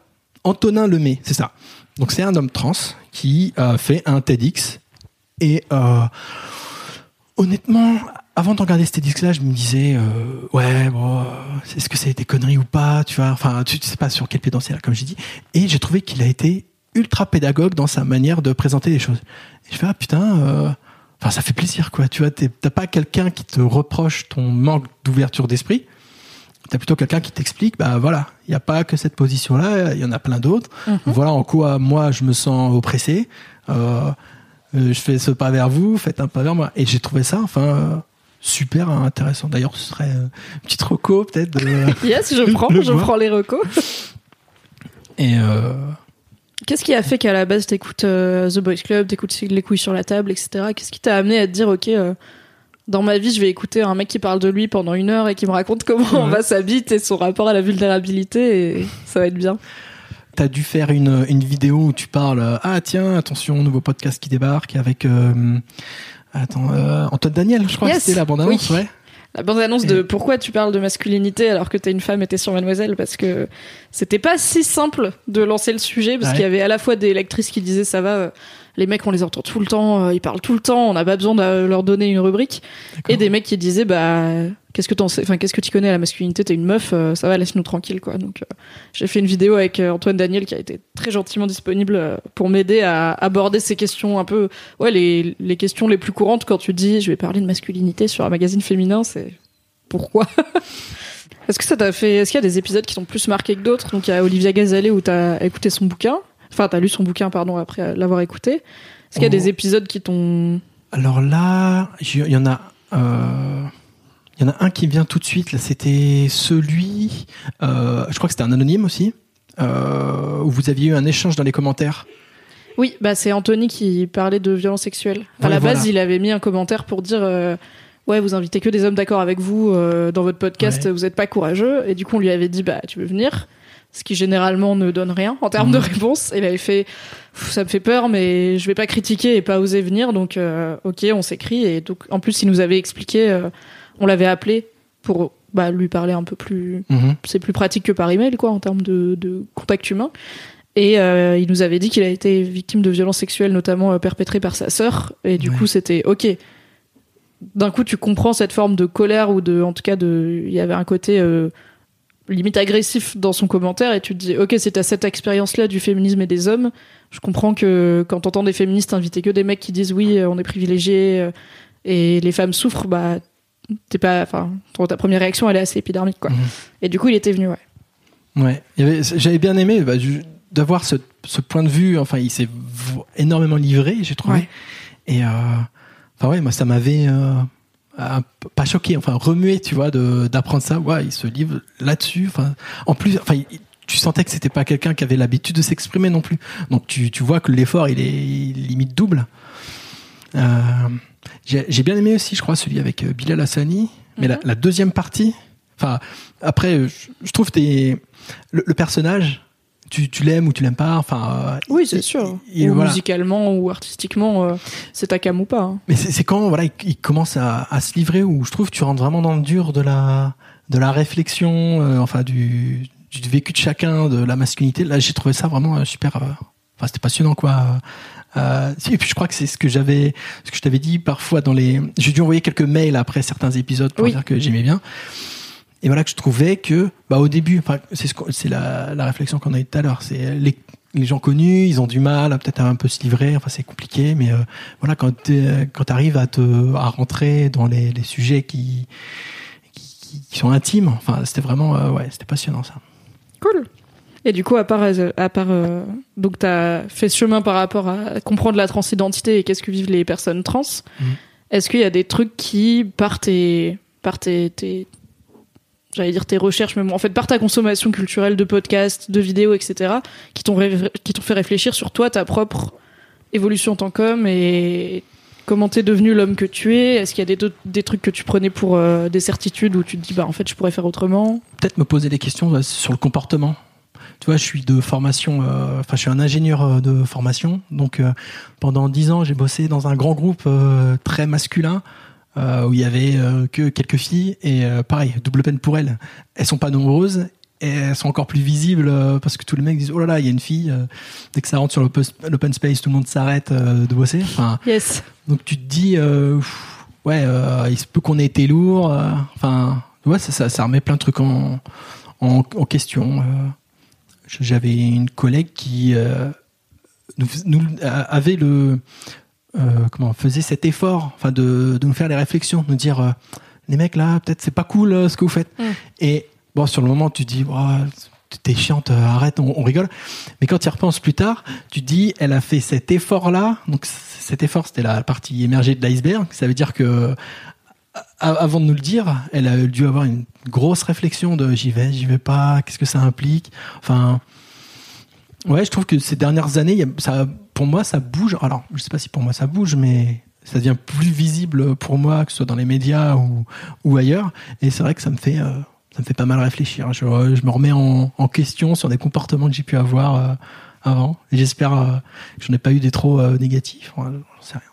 Speaker 2: Antonin Lemay, c'est ça. Donc c'est un homme trans qui a fait un TEDx. Et euh, honnêtement, avant de regarder ce TEDx-là, je me disais, euh, ouais, bon, euh, est-ce que c'est des conneries ou pas, tu vois Enfin, tu, sais pas sur quel pied danser, là, comme j'ai dit. Et j'ai trouvé qu'il a été ultra pédagogue dans sa manière de présenter les choses. Et je fais, ah putain, euh, enfin, ça fait plaisir, quoi. Tu vois, t'as pas quelqu'un qui te reproche ton manque d'ouverture d'esprit. T'as plutôt quelqu'un qui t'explique, bah voilà, il n'y a pas que cette position-là, il y en a plein d'autres. Voilà en quoi moi je me sens oppressé. Euh, euh, je fais ce pas vers vous, faites un pas vers moi. Et j'ai trouvé ça, enfin, euh, super intéressant. D'ailleurs, ce serait euh, une petite reco peut-être. [LAUGHS]
Speaker 1: Yes, je prends, je prends les recos.
Speaker 2: Et euh,
Speaker 1: Qu'est-ce qui a fait qu'à la base t'écoutes euh, The Boys Club, t'écoutes les couilles sur la table, etc. Qu'est-ce qui t'a amené à te dire, ok, euh, dans ma vie, je vais écouter un mec qui parle de lui pendant une heure et qui me raconte comment on va s'habiter et son rapport à la vulnérabilité et ça va être bien.
Speaker 2: t'as dû faire une, une vidéo où tu parles, ah tiens, attention, nouveau podcast qui débarque avec attends, euh, Antoine Daniel, je crois
Speaker 1: Yes.
Speaker 2: que c'était la bande-annonce,
Speaker 1: Oui.
Speaker 2: ouais.
Speaker 1: La bande-annonce de
Speaker 2: Et-
Speaker 1: pourquoi tu parles de masculinité alors que t'es une femme était sur Mademoiselle parce que c'était pas si simple de lancer le sujet parce
Speaker 2: Ouais.
Speaker 1: qu'il y avait à la fois des lectrices qui disaient ça va, euh, les mecs on les entend tout le temps, euh, ils parlent tout le temps, on n'a pas besoin de leur donner une rubrique. Et des mecs qui disaient bah qu'est-ce que t'en sais, enfin qu'est-ce que tu connais à la masculinité, t'es une meuf, euh, ça va laisse-nous tranquille quoi. Donc euh, j'ai fait une vidéo avec euh, Antoine Daniel qui a été très gentiment disponible pour m'aider à aborder ces questions un peu ouais les les questions les plus courantes quand tu dis je vais parler de masculinité sur un magazine féminin, c'est pourquoi? [LAUGHS] Est-ce que ça t'a fait Est-ce qu'il y a des épisodes qui t'ont plus marqué que d'autres? Donc il y a Olivia Gazalé où t'as écouté son bouquin, enfin t'as lu son bouquin pardon après l'avoir écouté. Est-ce qu'il y a
Speaker 2: Oh.
Speaker 1: des épisodes qui t'ont
Speaker 2: Alors là, il y en a. euh, Il y en a un qui vient tout de suite. Là, c'était celui. euh, je crois que c'était un anonyme aussi. euh, où vous aviez eu un échange dans les commentaires.
Speaker 1: Oui, bah c'est Anthony qui parlait de violence sexuelle. À
Speaker 2: Ouais,
Speaker 1: la base,
Speaker 2: voilà.
Speaker 1: il avait mis un commentaire pour dire euh, ouais, vous invitez que des hommes d'accord avec vous dans votre podcast,
Speaker 2: Ouais.
Speaker 1: vous êtes pas courageux. Et du coup, on lui avait dit bah tu veux venir, ce qui généralement ne donne rien en termes de
Speaker 2: Mhm.
Speaker 1: réponse. Et il avait fait ça me fait peur, mais je vais pas critiquer et pas oser venir, donc euh, ok, on s'écrit. Et donc en plus, il nous avait expliqué, euh, on l'avait appelé pour bah, lui parler un peu plus
Speaker 2: Mhm.
Speaker 1: c'est plus pratique que par email quoi en termes de, de contact humain et euh, il nous avait dit qu'il a été victime de violences sexuelles notamment euh, perpétrées par sa sœur et du
Speaker 2: Ouais.
Speaker 1: coup c'était ok d'un coup tu comprends cette forme de colère ou de en tout cas de il y avait un côté euh, limite agressif dans son commentaire et tu te dis ok c'est à cette expérience là du féminisme et des hommes je comprends que quand t'entends des féministes inviter que des mecs qui disent oui euh, on est privilégiés euh, et les femmes souffrent bah t'es pas enfin ta première réaction elle est assez épidermique quoi
Speaker 2: Mhm.
Speaker 1: et du coup il était venu ouais
Speaker 2: Ouais. J'avais bien aimé bah, d'avoir ce, ce point de vue. Enfin, il s'est énormément livré, j'ai trouvé.
Speaker 1: Ouais.
Speaker 2: Et euh, enfin ouais, moi ça m'avait euh, pas choqué, enfin remué, tu vois, de d'apprendre ça. Ouais, il se livre là-dessus. Enfin, en plus, enfin, il- tu sentais que c'était pas quelqu'un qui avait l'habitude de s'exprimer non plus. Donc tu, tu vois que l'effort il est limite double. Euh, j'ai bien aimé aussi, je crois, celui avec euh, Bilal Hassani, mais la, mhm. deuxième partie. Enfin, après, je, trouve le, le personnage tu, tu l'aimes ou tu l'aimes pas. Enfin,
Speaker 1: oui, c'est sûr. ou musicalement ou artistiquement, euh, c'est ta cam ou pas. Hein.
Speaker 2: Mais c'est quand voilà, il, commence à, à, se livrer où je trouve que tu rentres vraiment dans le dur de la de la réflexion, euh, enfin du, du vécu de chacun, de la masculinité. Là, j'ai trouvé ça vraiment euh, super. Enfin, c'était passionnant quoi. Euh, et puis je crois que c'est ce que j'avais, ce que je t'avais dit parfois dans les. J'ai dû envoyer quelques mails après certains épisodes pour dire que j'aimais bien. Et voilà que je trouvais que, bah, au début, c'est ce, c'est la, la réflexion qu'on a eu tout à l'heure. C'est les, les gens connus, ils ont du mal à peut-être un peu se livrer. Enfin, c'est compliqué, mais euh, voilà, quand quand arrives à te à rentrer dans les, les sujets qui, qui, qui sont intimes, enfin, c'était vraiment euh, ouais, c'était passionnant ça.
Speaker 1: Cool. Et du coup, à part, euh, à part euh, donc t'as fait ce chemin par rapport à comprendre la transidentité et qu'est-ce que vivent les personnes trans. Mmh. Est-ce qu'il y a des trucs qui, par tes, par tes, tes j'allais dire tes recherches, mais en fait par ta consommation culturelle de podcasts, de vidéos, etc., qui t'ont fait réfléchir sur toi, ta propre évolution en tant qu'homme et comment t'es devenu l'homme que tu es. Est-ce qu'il y a des, des trucs que tu prenais pour euh, des certitudes où tu te dis bah en fait je pourrais faire autrement?
Speaker 2: Peut-être me poser des questions sur le comportement. Tu vois, je suis de formation, euh, enfin je suis un ingénieur euh, de formation, donc pendant dix ans j'ai bossé dans un grand groupe très masculin euh, où il y avait euh, que quelques filles et euh, pareil double peine pour elles. Elles sont pas nombreuses et elles sont encore plus visibles parce que tous les mecs disent oh là là il y a une fille dès que ça rentre sur l'open space tout le monde s'arrête de bosser. Enfin
Speaker 1: yes.
Speaker 2: donc tu te dis ouais il se peut qu'on ait été lourd enfin ouais ça, ça, ça remet plein de trucs en en, en question. J'avais une collègue qui nous, nous, avait le euh, comment faisait cet effort, enfin de, de nous faire les réflexions, de nous dire euh, les mecs là, peut-être c'est pas cool euh, ce que vous faites. Mm. Et bon, sur le moment, tu dis oh, t'es chiante, arrête, on, rigole. Mais quand tu y repenses plus tard, tu dis elle a fait cet effort là. Donc cet effort, c'était la partie émergée de l'iceberg. Ça veut dire que avant de nous le dire, elle a dû avoir une grosse réflexion de j'y vais, j'y vais pas, qu'est-ce que ça implique? Enfin, ouais, je trouve que ces dernières années, ça pour moi, ça bouge. Alors, je sais pas si pour moi ça bouge, mais ça devient plus visible pour moi, que ce soit dans les médias ou, ailleurs. Et c'est vrai que ça me fait, euh, ça me fait pas mal réfléchir. Je, me remets en, question sur des comportements que j'ai pu avoir euh, avant. Et j'espère euh, j'en ai pas eu des trop euh, négatifs. J'en sais rien.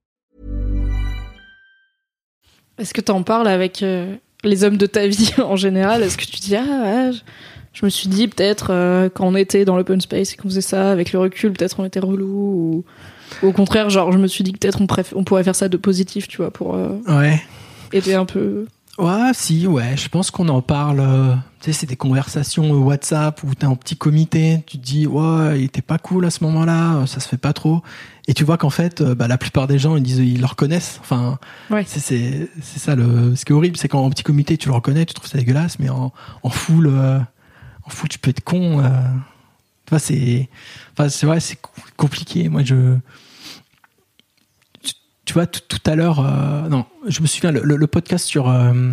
Speaker 1: Est-ce que tu en parles avec euh, les hommes de ta [LAUGHS] vie en général? Est-ce que tu dis ah je, me suis dit peut-être euh, quand on était dans l'open space et qu'on faisait ça avec le recul, peut-être on était relou ou, au contraire genre je me suis dit peut-être on, on pourrait faire ça de positif, tu vois, pour euh,
Speaker 2: ouais.
Speaker 1: aider un peu.
Speaker 2: Ouais, si, ouais. Je pense qu'on en parle. Euh, tu sais, c'est des conversations WhatsApp où t'es en petit comité. Tu te dis, ouais, il était pas cool à ce moment-là. Ça se fait pas trop. Et tu vois qu'en fait, euh, bah, la plupart des gens, ils disent, ils le reconnaissent. Enfin,
Speaker 1: ouais.
Speaker 2: c'est ça le. Ce qui est horrible, c'est qu'en petit comité, tu le reconnais, tu trouves ça dégueulasse, mais en en foule, euh, en foule, tu peux être con. Enfin, c'est, enfin, c'est vrai, c'est compliqué. Moi, je tu vois, tout, à l'heure, euh, non, je me souviens, le, le, podcast sur euh,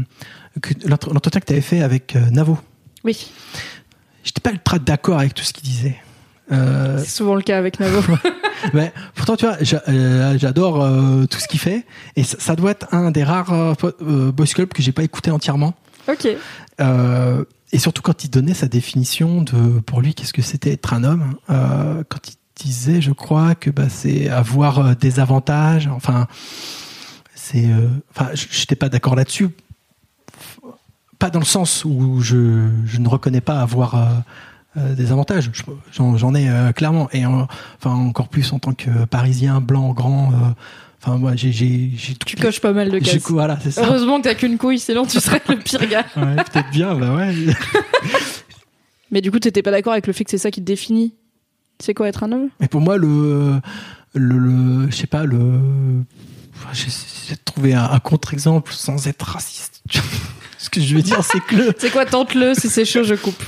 Speaker 2: l'entretien que tu avais fait avec euh, Navo.
Speaker 1: Oui.
Speaker 2: J'étais pas ultra d'accord avec tout ce qu'il disait.
Speaker 1: C'est souvent le cas avec Navo. [LAUGHS]
Speaker 2: mais pourtant, tu vois, j'adore tout ce qu'il fait, et ça, doit être un des rares boys club que j'ai pas écouté entièrement.
Speaker 1: Ok.
Speaker 2: et surtout quand il donnait sa définition de, pour lui, qu'est-ce que c'était être un homme. quand il disait, je crois, que bah, c'est avoir euh, des avantages. Enfin, c'est, euh, enfin, je n'étais pas d'accord là-dessus. Pas dans le sens où je, je ne reconnais pas avoir euh, des avantages. J'en ai clairement, et enfin encore plus en tant que Parisien blanc, grand, Enfin, moi, j'ai, j'ai, j'ai
Speaker 1: Tu coches pas mal de cases.
Speaker 2: Voilà, c'est ça.
Speaker 1: Heureusement que t'as qu'une couille, sinon tu serais le pire gars. [LAUGHS]
Speaker 2: Ouais, peut-être bien, bah ouais. [LAUGHS]
Speaker 1: Mais du coup, t'étais pas d'accord avec le fait que c'est ça qui te définit C'est quoi être un homme?
Speaker 2: Mais pour moi, le, le, le- je sais pas, le, j'ai trouvé un, un contre-exemple sans être raciste. [LAUGHS] Ce que je veux dire, c'est que le,
Speaker 1: C'est quoi Tente-le, si c'est chaud, je coupe.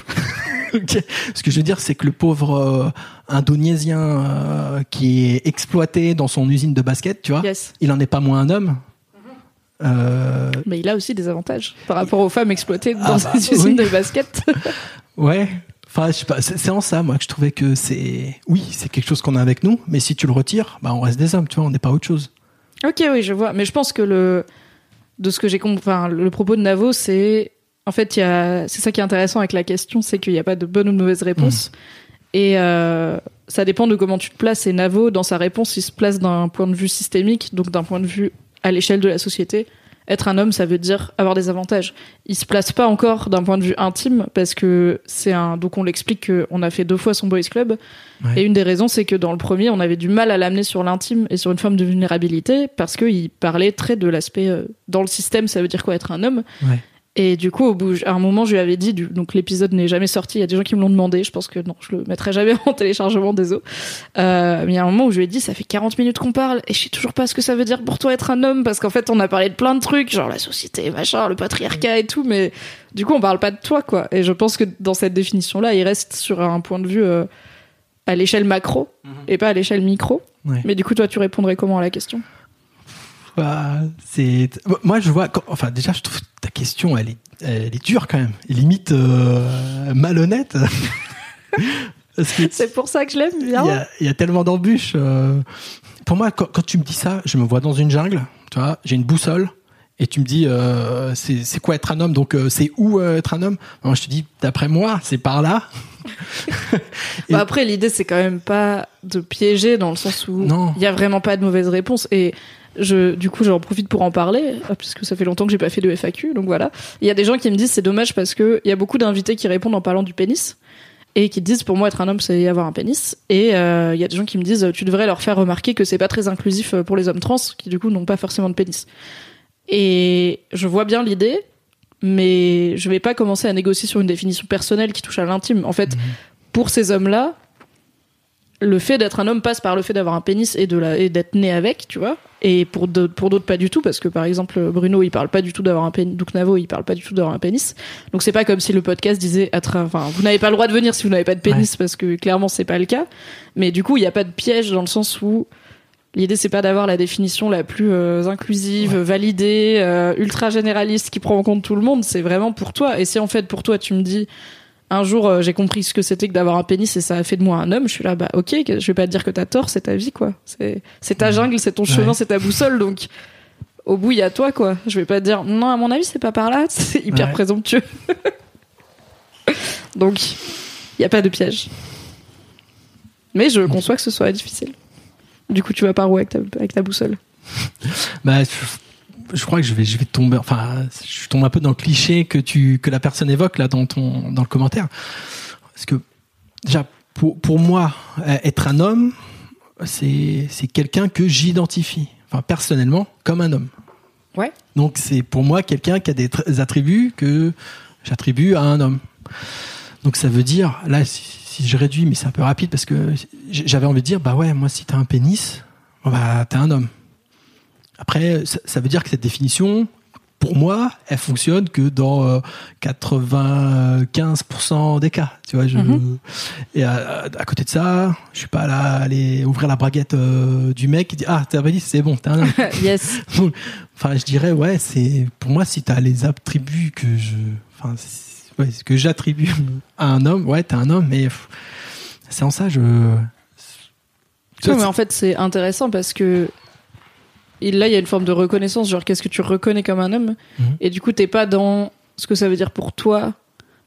Speaker 2: Ce que je veux dire, c'est que le pauvre euh, indonésien euh, qui est exploité dans son usine de basket, tu vois,
Speaker 1: Yes.
Speaker 2: il en est pas moins un homme. Euh,
Speaker 1: Mais il a aussi des avantages par rapport aux femmes exploitées dans
Speaker 2: Ah
Speaker 1: ces
Speaker 2: bah,
Speaker 1: usines
Speaker 2: oui.
Speaker 1: de basket. [LAUGHS]
Speaker 2: ouais. Enfin, je sais pas. C'est c'est en ça, moi, que je trouvais que c'est, oui, c'est quelque chose qu'on a avec nous, mais si tu le retires, bah, on reste des hommes, tu vois, on n'est pas autre chose.
Speaker 1: ok, oui, je vois. Mais je pense que le de ce que j'ai compris, enfin, le propos de Navo, c'est en fait, il y a, c'est ça qui est intéressant avec la question, c'est qu'il n'y a pas de bonne ou de mauvaise réponse. Et euh, ça dépend de comment tu te places. Et Navo, dans sa réponse, il se place d'un point de vue systémique, donc d'un point de vue à l'échelle de la société. Être un homme, ça veut dire avoir des avantages. Il se place pas encore d'un point de vue intime parce que c'est un. Donc on l'explique qu'on a fait deux fois son boys club
Speaker 2: Ouais.
Speaker 1: et une des raisons, c'est que dans le premier, on avait du mal à l'amener sur l'intime et sur une forme de vulnérabilité parce qu'il parlait très de l'aspect euh, dans le système, ça veut dire quoi être un homme.
Speaker 2: Ouais.
Speaker 1: Et du coup, au bout, à un moment, je lui avais dit, du- donc l'épisode n'est jamais sorti. Il y a des gens qui me l'ont demandé. Je pense que non, je le mettrai jamais [LAUGHS] en téléchargement, désolé. Euh, mais il y a un moment où je lui ai dit, ça fait 40 minutes qu'on parle et je sais toujours pas ce que ça veut dire pour toi être un homme parce qu'en fait, on a parlé de plein de trucs, genre la société, machin, le patriarcat et tout, mais du coup, on parle pas de toi, quoi. Et je pense que dans cette définition-là, il reste sur un point de vue euh, à l'échelle macro et pas à l'échelle micro.
Speaker 2: Ouais.
Speaker 1: Mais du coup, toi, tu répondrais comment à la question?
Speaker 2: Bah, c'est, moi, je vois, quand- enfin, déjà, je trouve ta question, elle est, elle est dure quand même, et limite euh, malhonnête. [LAUGHS]
Speaker 1: C'est pour ça que je l'aime
Speaker 2: Il
Speaker 1: bien.
Speaker 2: y a, il y a tellement d'embûches. euh. Pour moi, quand, quand tu me dis ça, je me vois dans une jungle. Tu vois, j'ai une boussole. Et tu me dis, euh, c'est c'est quoi être un homme? Donc, euh, c'est où être un homme? Moi, je te dis, d'après moi, c'est par là. Et- [LAUGHS]
Speaker 1: Bah après, l'idée, c'est quand même pas de piéger dans le sens où il y a vraiment pas de mauvaise réponse. Et je, du coup, j'en profite pour en parler, euh, puisque ça fait longtemps que j'ai pas fait de FAQ, donc voilà. Il y a des gens qui me disent c'est dommage parce que il y a beaucoup d'invités qui répondent en parlant du pénis et qui disent pour moi être un homme c'est avoir un pénis. Et euh, il y a des gens qui me disent tu devrais leur faire remarquer que c'est pas très inclusif euh, pour les hommes trans qui du coup n'ont pas forcément de pénis. Et je vois bien l'idée, mais je vais pas commencer à négocier sur une définition personnelle qui touche à l'intime. En fait, pour ces hommes-là, le fait d'être un homme passe par le fait d'avoir un pénis et de la, et d'être né avec, tu vois. Et pour d'autres, pour d'autres pas du tout, parce que par exemple Bruno il parle pas du tout d'avoir un pénis, donc Navo il parle pas du tout d'avoir un pénis. Donc c'est pas comme si le podcast disait, à tra- enfin vous n'avez pas le droit de venir si vous n'avez pas de pénis, parce que clairement c'est pas le cas. Mais du coup il y a pas de piège dans le sens où L'idée, c'est pas d'avoir la définition la plus euh, inclusive, validée, euh, ultra généraliste, qui prend en compte tout le monde. C'est vraiment pour toi. Et si en fait, pour toi, tu me dis, un jour, euh, j'ai compris ce que c'était que d'avoir un pénis et ça a fait de moi un homme, je suis là, bah ok, je vais pas te dire que t'as tort, c'est ta vie, quoi. C'est c'est ta jungle, c'est ton chemin,
Speaker 2: Ouais.
Speaker 1: c'est ta boussole, donc au bout, il y a toi, quoi. Je vais pas te dire, non, à mon avis, c'est pas par là, [LAUGHS] c'est hyper
Speaker 2: Ouais.
Speaker 1: présomptueux. [LAUGHS] donc, il y a pas de piège. Mais je conçois que ce soit difficile. Du coup, tu vas par où avec ta, avec ta boussole [LAUGHS]
Speaker 2: Bah, je, crois que je vais, je vais tomber. Enfin, je tombe un peu dans le cliché que tu, que la personne évoque là dans ton, dans le commentaire. Parce que déjà, pour, pour moi, euh, être un homme, c'est, c'est quelqu'un que j'identifie, enfin personnellement, comme un homme.
Speaker 1: Ouais.
Speaker 2: Donc c'est pour moi quelqu'un qui a des tr- attributs que j'attribue à un homme. Donc ça veut dire, là, si, si je réduis, mais c'est un peu rapide parce que j'avais envie de dire, bah ouais, moi si t'as un pénis, bah t'es un homme. Après, ça, veut dire que cette définition, pour moi, elle fonctionne que dans euh, 95% des cas. Tu vois, je,
Speaker 1: Mhm.
Speaker 2: et à, à côté de ça, je suis pas là à aller ouvrir la braguette euh, du mec qui dit ah t'as pénis, c'est bon, t'es un homme.
Speaker 1: yes. [LAUGHS]
Speaker 2: Enfin, je dirais, ouais, c'est pour moi, si tu as les attributs que je, enfin, ouais, que j'attribue à un homme, ouais, t'es un homme, mais c'est en ça, je.
Speaker 1: Non, mais en fait, c'est intéressant parce que et là, il y a une forme de reconnaissance, genre qu'est-ce que tu reconnais comme un homme
Speaker 2: Mhm.
Speaker 1: Et du coup, t'es pas dans ce que ça veut dire pour toi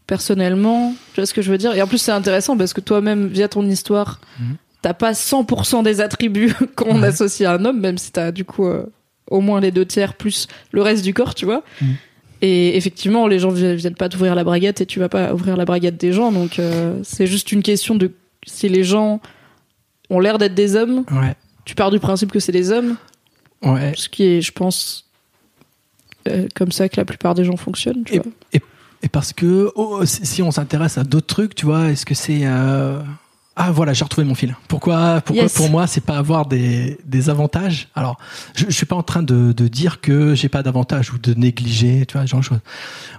Speaker 1: personnellement. Tu vois ce que je veux dire? Et en plus, c'est intéressant parce que toi-même, via ton histoire,
Speaker 2: Mhm.
Speaker 1: t'as pas 100% des attributs [LAUGHS] qu'on
Speaker 2: Ouais.
Speaker 1: associe à un homme, même si t'as du coup euh, au moins les deux tiers plus le reste du corps, tu vois.
Speaker 2: Mhm.
Speaker 1: Et effectivement, les gens vi- viennent pas t'ouvrir la braguette et tu vas pas ouvrir la braguette des gens. Donc, euh, c'est juste une question de si les gens ont l'air d'être des hommes,
Speaker 2: Ouais.
Speaker 1: tu pars du principe que c'est des hommes.
Speaker 2: Ouais.
Speaker 1: Ce qui est, je pense, euh, comme ça que la plupart des gens fonctionnent. Tu
Speaker 2: Et,
Speaker 1: vois.
Speaker 2: et- et parce que oh, si si on s'intéresse à d'autres trucs, tu vois, est-ce que c'est euh, ah voilà, j'ai retrouvé mon fil. Pourquoi pourquoi
Speaker 1: Yes.
Speaker 2: pour moi c'est pas avoir des, des avantages? Alors, je, je suis pas en train de, de dire que j'ai pas d'avantages ou de négliger, tu vois, ce genre de choses.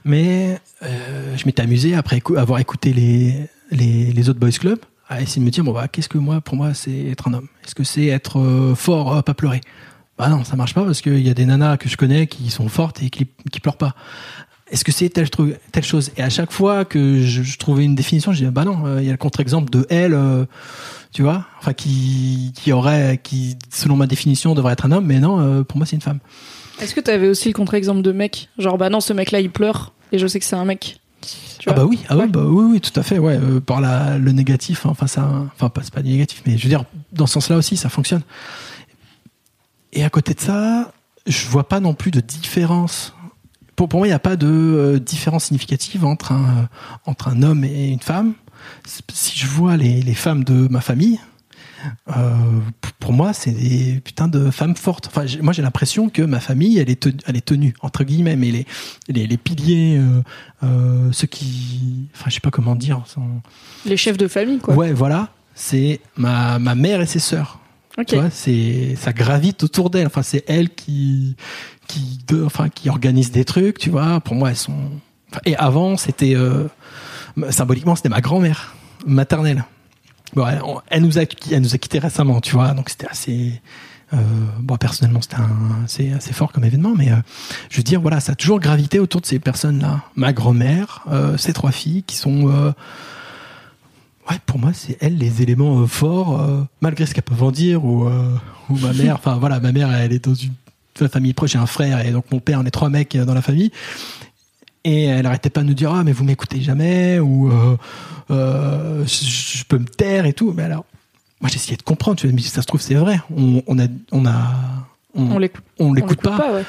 Speaker 2: Mais euh, je m'étais amusé après avoir écouté les, les les autres boys club à essayer de me dire bon bah qu'est-ce que moi pour moi c'est être un homme? Est-ce que c'est être euh, fort, pas pleurer? Bah non, ça marche pas parce qu'il y a des nanas que je connais qui sont fortes et qui qui pleurent pas est-ce que c'est telle, chose? Et à chaque fois que je, je trouvais une définition, je disais bah non, euh, il y a le contre-exemple de elle, euh, tu vois, enfin qui qui aurait, qui selon ma définition devrait être un homme, mais non, euh, pour moi c'est une femme.
Speaker 1: Est-ce que tu avais aussi le contre-exemple de mec? Genre, bah non, ce mec-là, il pleure, et je sais que c'est un mec. Tu
Speaker 2: ah bah oui, ah ouais,
Speaker 1: Ouais.
Speaker 2: bah oui, oui, tout à fait, ouais, par la, le négatif, hein, enfin ça, enfin pas c'est pas du négatif, mais je veux dire dans ce sens-là aussi, ça fonctionne. Et à côté de ça, je vois pas non plus de différence. Pour, pour moi, il n'y a pas de euh, différence significative entre un, euh, entre un homme et une femme. Si je vois les, les femmes de ma famille, euh, pour moi, c'est des putains de femmes fortes. Enfin, moi, j'ai l'impression que ma famille, elle est, tenue, elle est tenue entre guillemets, mais les, les, les piliers, euh, euh, ceux qui, enfin, je sais pas comment dire. sont-
Speaker 1: Les chefs de famille, quoi.
Speaker 2: Ouais, voilà, c'est ma, ma mère et ses sœurs.
Speaker 1: Ok.
Speaker 2: Tu vois, c'est ça gravite autour d'elle. Enfin, c'est elle qui qui de- enfin qui organise des trucs. Tu vois, pour moi, elles sont. enfin, et avant, c'était euh, symboliquement, c'était ma grand-mère maternelle. Bon, elle, elle nous a elle nous a quitté récemment. Tu vois, donc c'était assez. Euh, bon, personnellement, c'était c'est assez fort comme événement, mais euh, je veux dire, voilà, ça a toujours gravité autour de ces personnes-là. Ma grand-mère, euh, ces trois filles qui sont euh, Ouais, pour moi, c'est elle les éléments euh, forts, euh, malgré ce qu'elles peuvent en dire, ou, euh, ou ma [LAUGHS] mère. Enfin, voilà, ma mère, elle est dans une fa- famille proche, j'ai un frère, et donc mon père, on est trois mecs dans la famille. Et elle arrêtait pas de nous dire, ah, mais vous m'écoutez jamais, ou je, je peux me taire et tout. Mais alors, moi, j'essayais de comprendre, tu vois, mais si ça se trouve, c'est vrai. On, on a, on a,
Speaker 1: On l'écoute
Speaker 2: on l'écoute pas.
Speaker 1: ouais.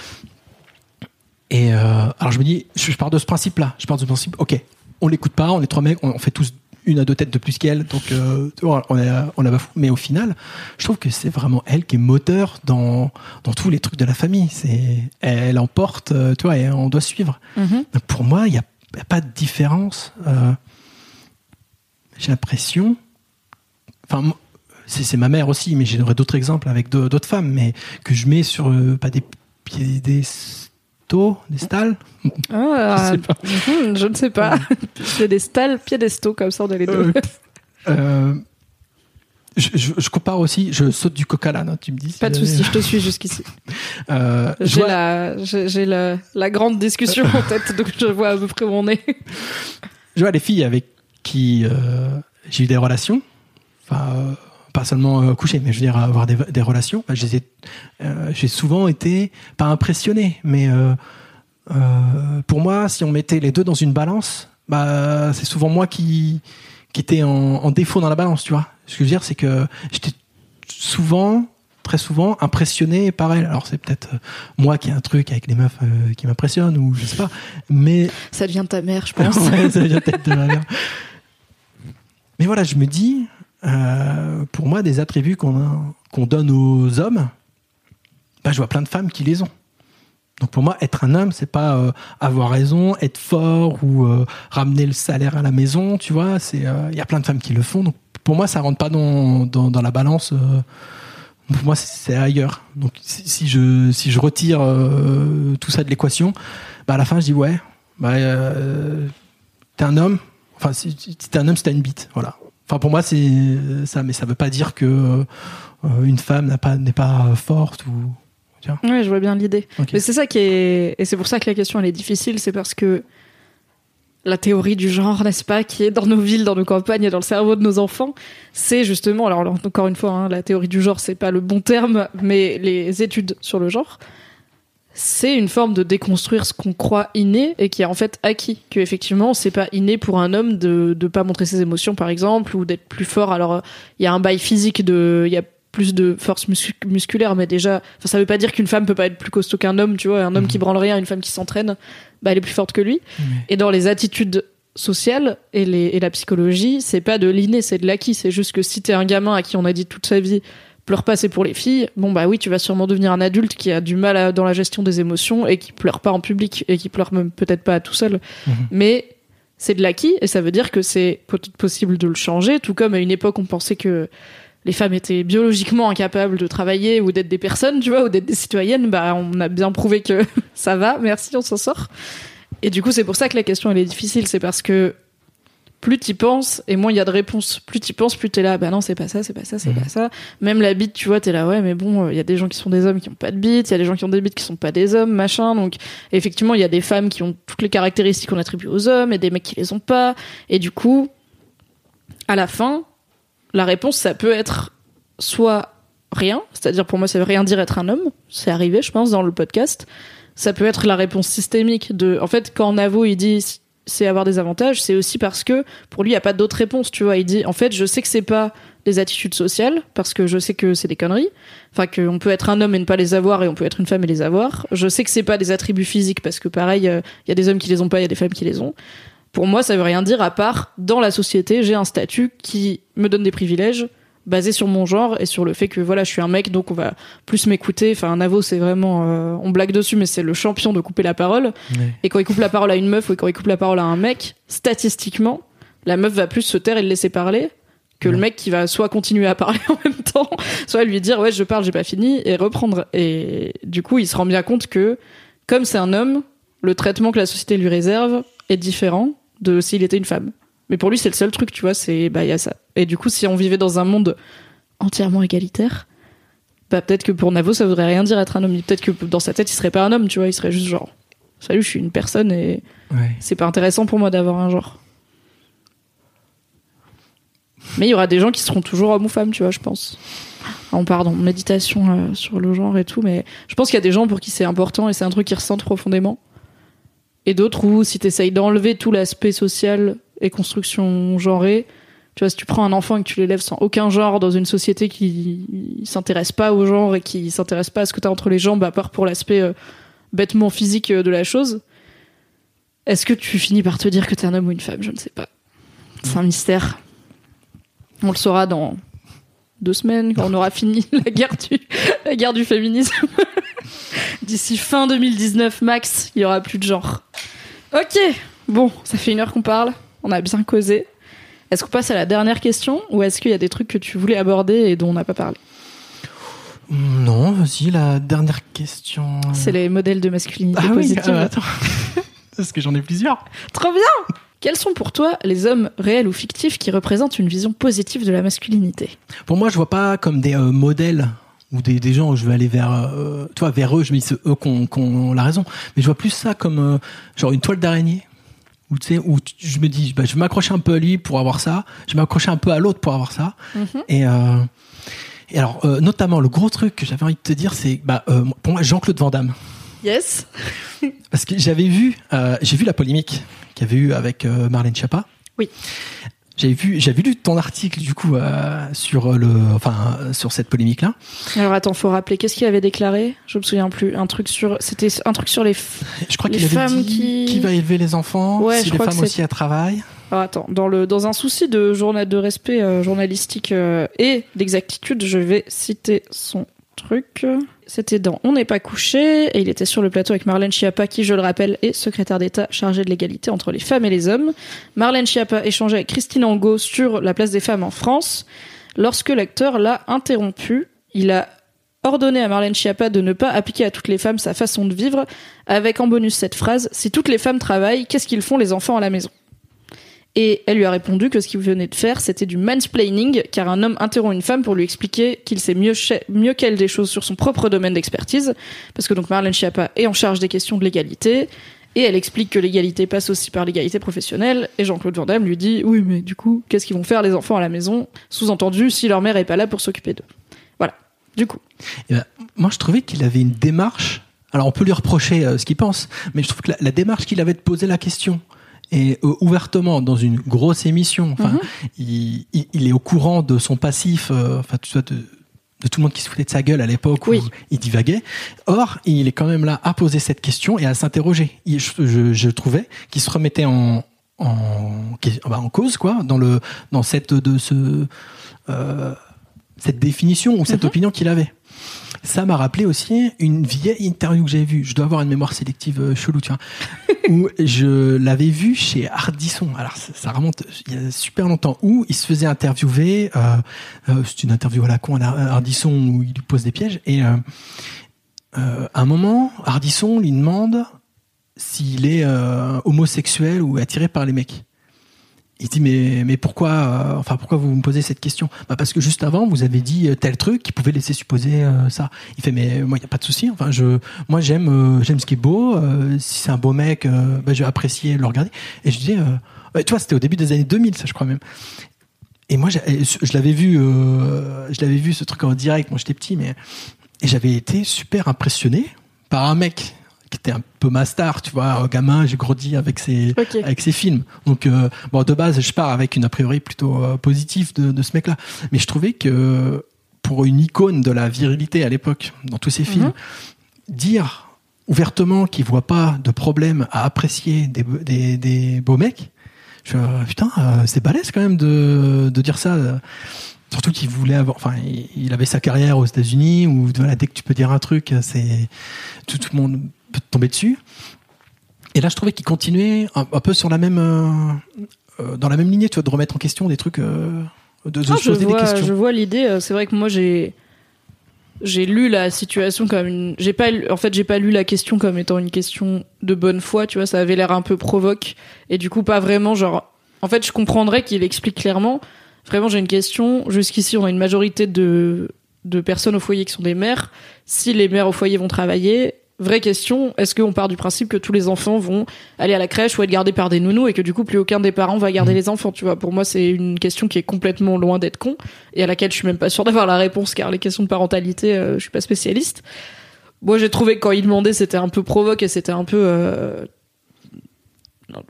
Speaker 2: Et alors je me dis, je, je pars de ce principe-là. Je pars de ce principe. Ok, on l'écoute pas, on est trois mecs, on, on fait tous une à deux têtes de plus qu'elle, donc euh, on a, on a bafou- Mais au final, je trouve que c'est vraiment elle qui est moteur dans dans tous les trucs de la famille. C'est elle emporte, euh, tu vois, et on doit suivre.
Speaker 1: Mhm.
Speaker 2: Pour moi, il n'y a, pas de différence. Euh, J'ai l'impression. Enfin, c'est c'est ma mère aussi, mais j'aurais d'autres exemples avec d'autres femmes, mais que je mets sur euh, pas des des stalles.
Speaker 1: Ah, [LAUGHS]
Speaker 2: Je sais pas.
Speaker 1: je ne sais pas. [LAUGHS] C'est des stalles piédestaux, comme ça, on a les deux.
Speaker 2: Euh, [LAUGHS] euh, je, je- je compare aussi, je saute du coq à l'âne, hein, tu me dis.
Speaker 1: Pas de souci, je te suis jusqu'ici.
Speaker 2: Euh,
Speaker 1: J'ai
Speaker 2: vois-
Speaker 1: la, j'ai j'ai la, la grande discussion en tête, donc je vois à peu près où on est.
Speaker 2: je vois les filles avec qui euh, j'ai eu des relations, enfin euh, pas seulement euh, coucher, mais je veux dire avoir des, des relations. Bah, euh, j'ai souvent été pas impressionné, mais euh, euh, pour moi, si on mettait les deux dans une balance, bah c'est souvent moi qui qui était en, en défaut dans la balance, tu vois. Ce que je veux dire, c'est que j'étais souvent très souvent impressionné par elle. Alors c'est peut-être moi qui ai un truc avec les meufs qui m'impressionne ou je sais pas, mais
Speaker 1: Ça devient ta mère, je [LAUGHS] pense.
Speaker 2: Ouais, ça vient peut-être de ma mère. Mais voilà, je me dis, euh, pour moi, des attributs qu'on donne aux hommes, bah, je vois plein de femmes qui les ont. Donc pour moi, être un homme, c'est pas euh, avoir raison, être fort ou euh, ramener le salaire à la maison, tu vois. C'est il y a plein de femmes qui le font. Donc pour moi, ça rentre pas dans, la balance. pour moi, c'est- ailleurs. Donc si, si je si retire tout ça de l'équation, bah à la fin, je dis ouais, bah t'es un homme. Enfin, si, si t'es un homme, c'est t'as une bite. Voilà. Enfin, pour moi, c'est ça, mais ça veut pas dire que euh, une femme n'a pas n'est pas forte ou. vois.
Speaker 1: Oui, je vois bien l'idée. Mais c'est ça qui est, et c'est pour ça que la question elle est difficile, c'est parce que la théorie du genre, n'est-ce pas, qui est dans nos villes, dans nos campagnes et dans le cerveau de nos enfants, c'est justement, alors encore une fois, hein, la théorie du genre, c'est pas le bon terme, mais les études sur le genre, c'est une forme de déconstruire ce qu'on croit inné et qui est en fait acquis. Que effectivement, c'est pas inné pour un homme de de pas montrer ses émotions, par exemple, ou d'être plus fort. Alors, il y a un bail physique de, il y a plus de force mus- musculaire, mais déjà, enfin, ça veut pas dire qu'une femme peut pas être plus costaud qu'un homme, tu vois. Un homme qui branle rien, une femme qui s'entraîne, bah, elle est plus forte que lui. Et dans les attitudes sociales et, les, et la psychologie, c'est pas de l'inné, c'est de l'acquis. C'est juste que si t'es un gamin à qui on a dit toute sa vie, pleure pas, c'est pour les filles. Bon bah oui, tu vas sûrement devenir un adulte qui a du mal à- dans la gestion des émotions et qui pleure pas en public et qui pleure même peut-être pas tout seul.
Speaker 2: Mhm.
Speaker 1: Mais c'est de l'acquis et ça veut dire que c'est possible de le changer. Tout comme à une époque, on pensait que les femmes étaient biologiquement incapables de travailler ou d'être des personnes, tu vois, ou d'être des citoyennes. Bah, on a bien prouvé que [LAUGHS] ça va. Merci, on s'en sort. Et du coup, c'est pour ça que la question elle est difficile. C'est parce que plus t'y penses et moins il y a de réponses. Plus t'y penses, plus t'es là, bah non, c'est pas ça, c'est pas ça, c'est
Speaker 2: Mhm.
Speaker 1: pas ça. Même la bite, tu vois, t'es là, ouais, mais bon, il y a des gens qui sont des hommes qui ont pas de bite, il y a des gens qui ont des bites qui sont pas des hommes, machin. Donc, effectivement, il y a des femmes qui ont toutes les caractéristiques qu'on attribue aux hommes et des mecs qui les ont pas. Et du coup, à la fin, la réponse, ça peut être soit rien, c'est-à-dire pour moi, ça veut rien dire être un homme. C'est arrivé, je pense, dans le podcast. Ça peut être la réponse systémique de, en fait, quand Navo, il dit, c'est avoir des avantages, c'est aussi parce que pour lui, il n'y a pas d'autre réponse, tu vois. Il dit, en fait, je sais que c'est pas des attitudes sociales, parce que je sais que c'est des conneries. Enfin, qu'on peut être un homme et ne pas les avoir, et on peut être une femme et les avoir. Je sais que c'est pas des attributs physiques, parce que pareil, euh, il y a des hommes qui les ont pas, il y a des femmes qui les ont. Pour moi, ça veut rien dire à part, dans la société, j'ai un statut qui me donne des privilèges, basés sur mon genre et sur le fait que voilà, je suis un mec, donc on va plus m'écouter. Enfin, un avo, c'est vraiment, euh, on blague dessus, mais c'est le champion de couper la parole.
Speaker 2: Ouais.
Speaker 1: Et quand il coupe la parole à une meuf ou quand il coupe la parole à un mec, statistiquement, la meuf va plus se taire et le laisser parler que le mec qui va soit continuer à parler [LAUGHS] en même temps, soit lui dire ouais je parle, j'ai pas fini et reprendre. Et du coup, il se rend bien compte que comme c'est un homme, le traitement que la société lui réserve est différent de s'il était une femme. Mais pour lui, c'est le seul truc, tu vois, c'est bah il y a ça. Et du coup, si on vivait dans un monde entièrement égalitaire, bah peut-être que pour Navo, ça voudrait rien dire être un homme. Peut-être que dans sa tête, il serait pas un homme, tu vois, il serait juste genre salut, je suis une personne et
Speaker 2: Ouais.
Speaker 1: c'est pas intéressant pour moi d'avoir un genre. Mais il y aura des gens qui seront toujours hommes ou femmes, tu vois, je pense. Ah, On part dans méditation euh, sur le genre et tout, mais je pense qu'il y a des gens pour qui c'est important et c'est un truc qu'ils ressentent profondément. Et d'autres où, si t'essayes d'enlever tout l'aspect social et construction genrée, tu vois, si tu prends un enfant et que tu l'élèves sans aucun genre dans une société qui s'intéresse pas au genre et qui s'intéresse pas à ce que t'as entre les jambes, à part pour l'aspect euh, bêtement physique euh, de la chose, est-ce que tu finis par te dire que t'es un homme ou une femme? Je ne sais pas. C'est un mystère. On le saura dans deux semaines, quand on aura fini [LAUGHS] la guerre du, la guerre du féminisme. [LAUGHS] D'ici fin 2019 max, il y aura plus de genre. Ok, bon, ça fait une heure qu'on parle. On a bien causé. Est-ce qu'on passe à la dernière question ou est-ce qu'il y a des trucs que tu voulais aborder et dont on n'a pas parlé?
Speaker 2: Non, vas-y, la dernière question.
Speaker 1: C'est les modèles de masculinité
Speaker 2: Ah oui, euh, attends. [LAUGHS] Parce que j'en ai plusieurs.
Speaker 1: Trop bien Quels sont pour toi les hommes réels ou fictifs qui représentent une vision positive de la masculinité?
Speaker 2: Pour moi, je vois pas comme des euh, modèles ou des, des gens où je vais aller vers, euh, toi, vers eux. Je me dis c'est eux qui ont, qui ont la raison. Mais je vois plus ça comme euh, genre une toile d'araignée. Où tu sais, où je me dis, bah, je vais m'accrocher un peu à lui pour avoir ça. Je vais m'accrocher un peu à l'autre pour avoir ça. Et, euh, et alors, euh, notamment, le gros truc que j'avais envie de te dire, c'est, bah, euh, pour moi, Jean-Claude Van Damme.
Speaker 1: Yes
Speaker 2: Parce que j'avais vu, j'ai vu la polémique qu'il y avait eu avec Marlène Schiappa.
Speaker 1: Oui.
Speaker 2: J'avais vu, j'avais lu ton article du coup euh, sur le, enfin euh, sur cette polémique là.
Speaker 1: Alors attends, faut rappeler, qu'est-ce qu'il avait déclaré? Je me souviens plus. Un truc sur, c'était un truc sur les.
Speaker 2: Je crois
Speaker 1: Les
Speaker 2: qu'il
Speaker 1: femmes
Speaker 2: dit
Speaker 1: qui-
Speaker 2: qui va élever les enfants,
Speaker 1: Ouais,
Speaker 2: si
Speaker 1: je
Speaker 2: les
Speaker 1: crois
Speaker 2: femmes aussi à travail.
Speaker 1: Alors attends, dans le dans un souci de journal de respect euh, journalistique euh, et d'exactitude, je vais citer son C'était dans On n'est pas couché et il était sur le plateau avec Marlène Schiappa qui, je le rappelle, est secrétaire d'État chargée de l'égalité entre les femmes et les hommes. Marlène Schiappa échangeait avec Christine Angot sur la place des femmes en France. Lorsque l'acteur l'a interrompu, il a ordonné à Marlène Schiappa de ne pas appliquer à toutes les femmes sa façon de vivre, avec en bonus cette phrase Si toutes les femmes travaillent, qu'est-ce qu'ils font les enfants à la maison? Et elle lui a répondu que ce qu'il venait de faire, c'était du mansplaining, car un homme interrompt une femme pour lui expliquer qu'il sait mieux, mieux qu'elle des choses sur son propre domaine d'expertise, parce que donc Marlène Schiappa est en charge des questions de l'égalité, et elle explique que l'égalité passe aussi par l'égalité professionnelle, et Jean-Claude Van Damme lui dit « Oui, mais du coup, qu'est-ce qu'ils vont faire les enfants à la maison? Sous-entendu, si leur mère est pas là pour s'occuper d'eux. » Voilà. Du coup.
Speaker 2: Et ben, moi, je trouvais qu'il avait une démarche. Alors, on peut lui reprocher euh, ce qu'il pense, mais je trouve que la, la démarche qu'il avait de poser la question et euh, ouvertement dans une grosse émission, enfin,
Speaker 1: Mhm.
Speaker 2: il, il- il est au courant de son passif, euh, enfin, tu vois, de, de tout le monde qui se foutait de sa gueule à l'époque
Speaker 1: Oui.
Speaker 2: où il divaguait. Or, il est quand même là à poser cette question et à s'interroger. Je, je, je trouvais qu'il se remettait en en, bah, en cause quoi dans le dans cette de ce euh, cette définition ou cette
Speaker 1: Mhm.
Speaker 2: opinion qu'il avait. Ça m'a rappelé aussi une vieille interview que j'avais vue. Je dois avoir une mémoire sélective euh, chelou, tu vois. [LAUGHS] où je l'avais vu chez Ardisson. Alors, ça, ça remonte il y a super longtemps. Où il se faisait interviewer. Euh, euh, c'est une interview à la con à Ardisson où il lui pose des pièges. Et euh, euh, à un moment, Ardisson lui demande s'il est euh, homosexuel ou attiré par les mecs. Il dit mais mais pourquoi euh, enfin pourquoi vous me posez cette question? Bah parce que juste avant vous avez dit euh, tel truc qui pouvait laisser supposer euh, ça. Il fait mais moi il y a pas de souci. Enfin je moi j'aime j'aime ce qui est beau. Si c'est un beau mec bah, je vais apprécier le regarder. Et je dis tu vois c'était au début des années 2000 ça je crois même. Et moi je l'avais vu je l'avais vu ce truc en direct moi j'étais petit mais et j'avais été super impressionné par un mec qui était un peu ma star, tu vois, un gamin, j'ai grandi avec ses, avec ses films. Donc, euh, bon, de base, je pars avec une a priori plutôt euh, positive de, de ce mec-là. Mais je trouvais que pour une icône de la virilité à l'époque, dans tous ses films, dire ouvertement qu'il voit pas de problème à apprécier des, des, des beaux mecs, je euh, putain, euh, c'est balèze quand même de, de dire ça. euh. Surtout qu'il voulait avoir, enfin, il- il avait sa carrière aux États-Unis où voilà, dès que tu peux dire un truc, c'est tout, tout le monde peut tomber dessus. Et là, je trouvais qu'il continuait un, un peu sur la même, euh, euh, dans la même lignée, tu vois, de remettre en question des trucs, euh, de, de
Speaker 1: Ah, je, vois,
Speaker 2: des questions.
Speaker 1: je vois l'idée. C'est vrai que moi j'ai j'ai lu la situation comme une. J'ai pas en fait j'ai pas lu la question comme étant une question de bonne foi. Tu vois, ça avait l'air un peu provoque et du coup pas vraiment genre. En fait, je comprendrais qu'il explique clairement. Vraiment, j'ai une question. Jusqu'ici, on a une majorité de de personnes au foyer qui sont des mères. Si les mères au foyer vont travailler, vraie question, est-ce qu'on part du principe que tous les enfants vont aller à la crèche ou être gardés par des nounous et que du coup plus aucun des parents va garder
Speaker 2: Mhm.
Speaker 1: les enfants, tu vois? Pour moi, c'est une question qui est complètement loin d'être con et à laquelle je suis même pas sûre d'avoir la réponse car les questions de parentalité, euh, je suis pas spécialiste. Moi, j'ai trouvé que quand il demandait, c'était un peu provoque et c'était un peu euh,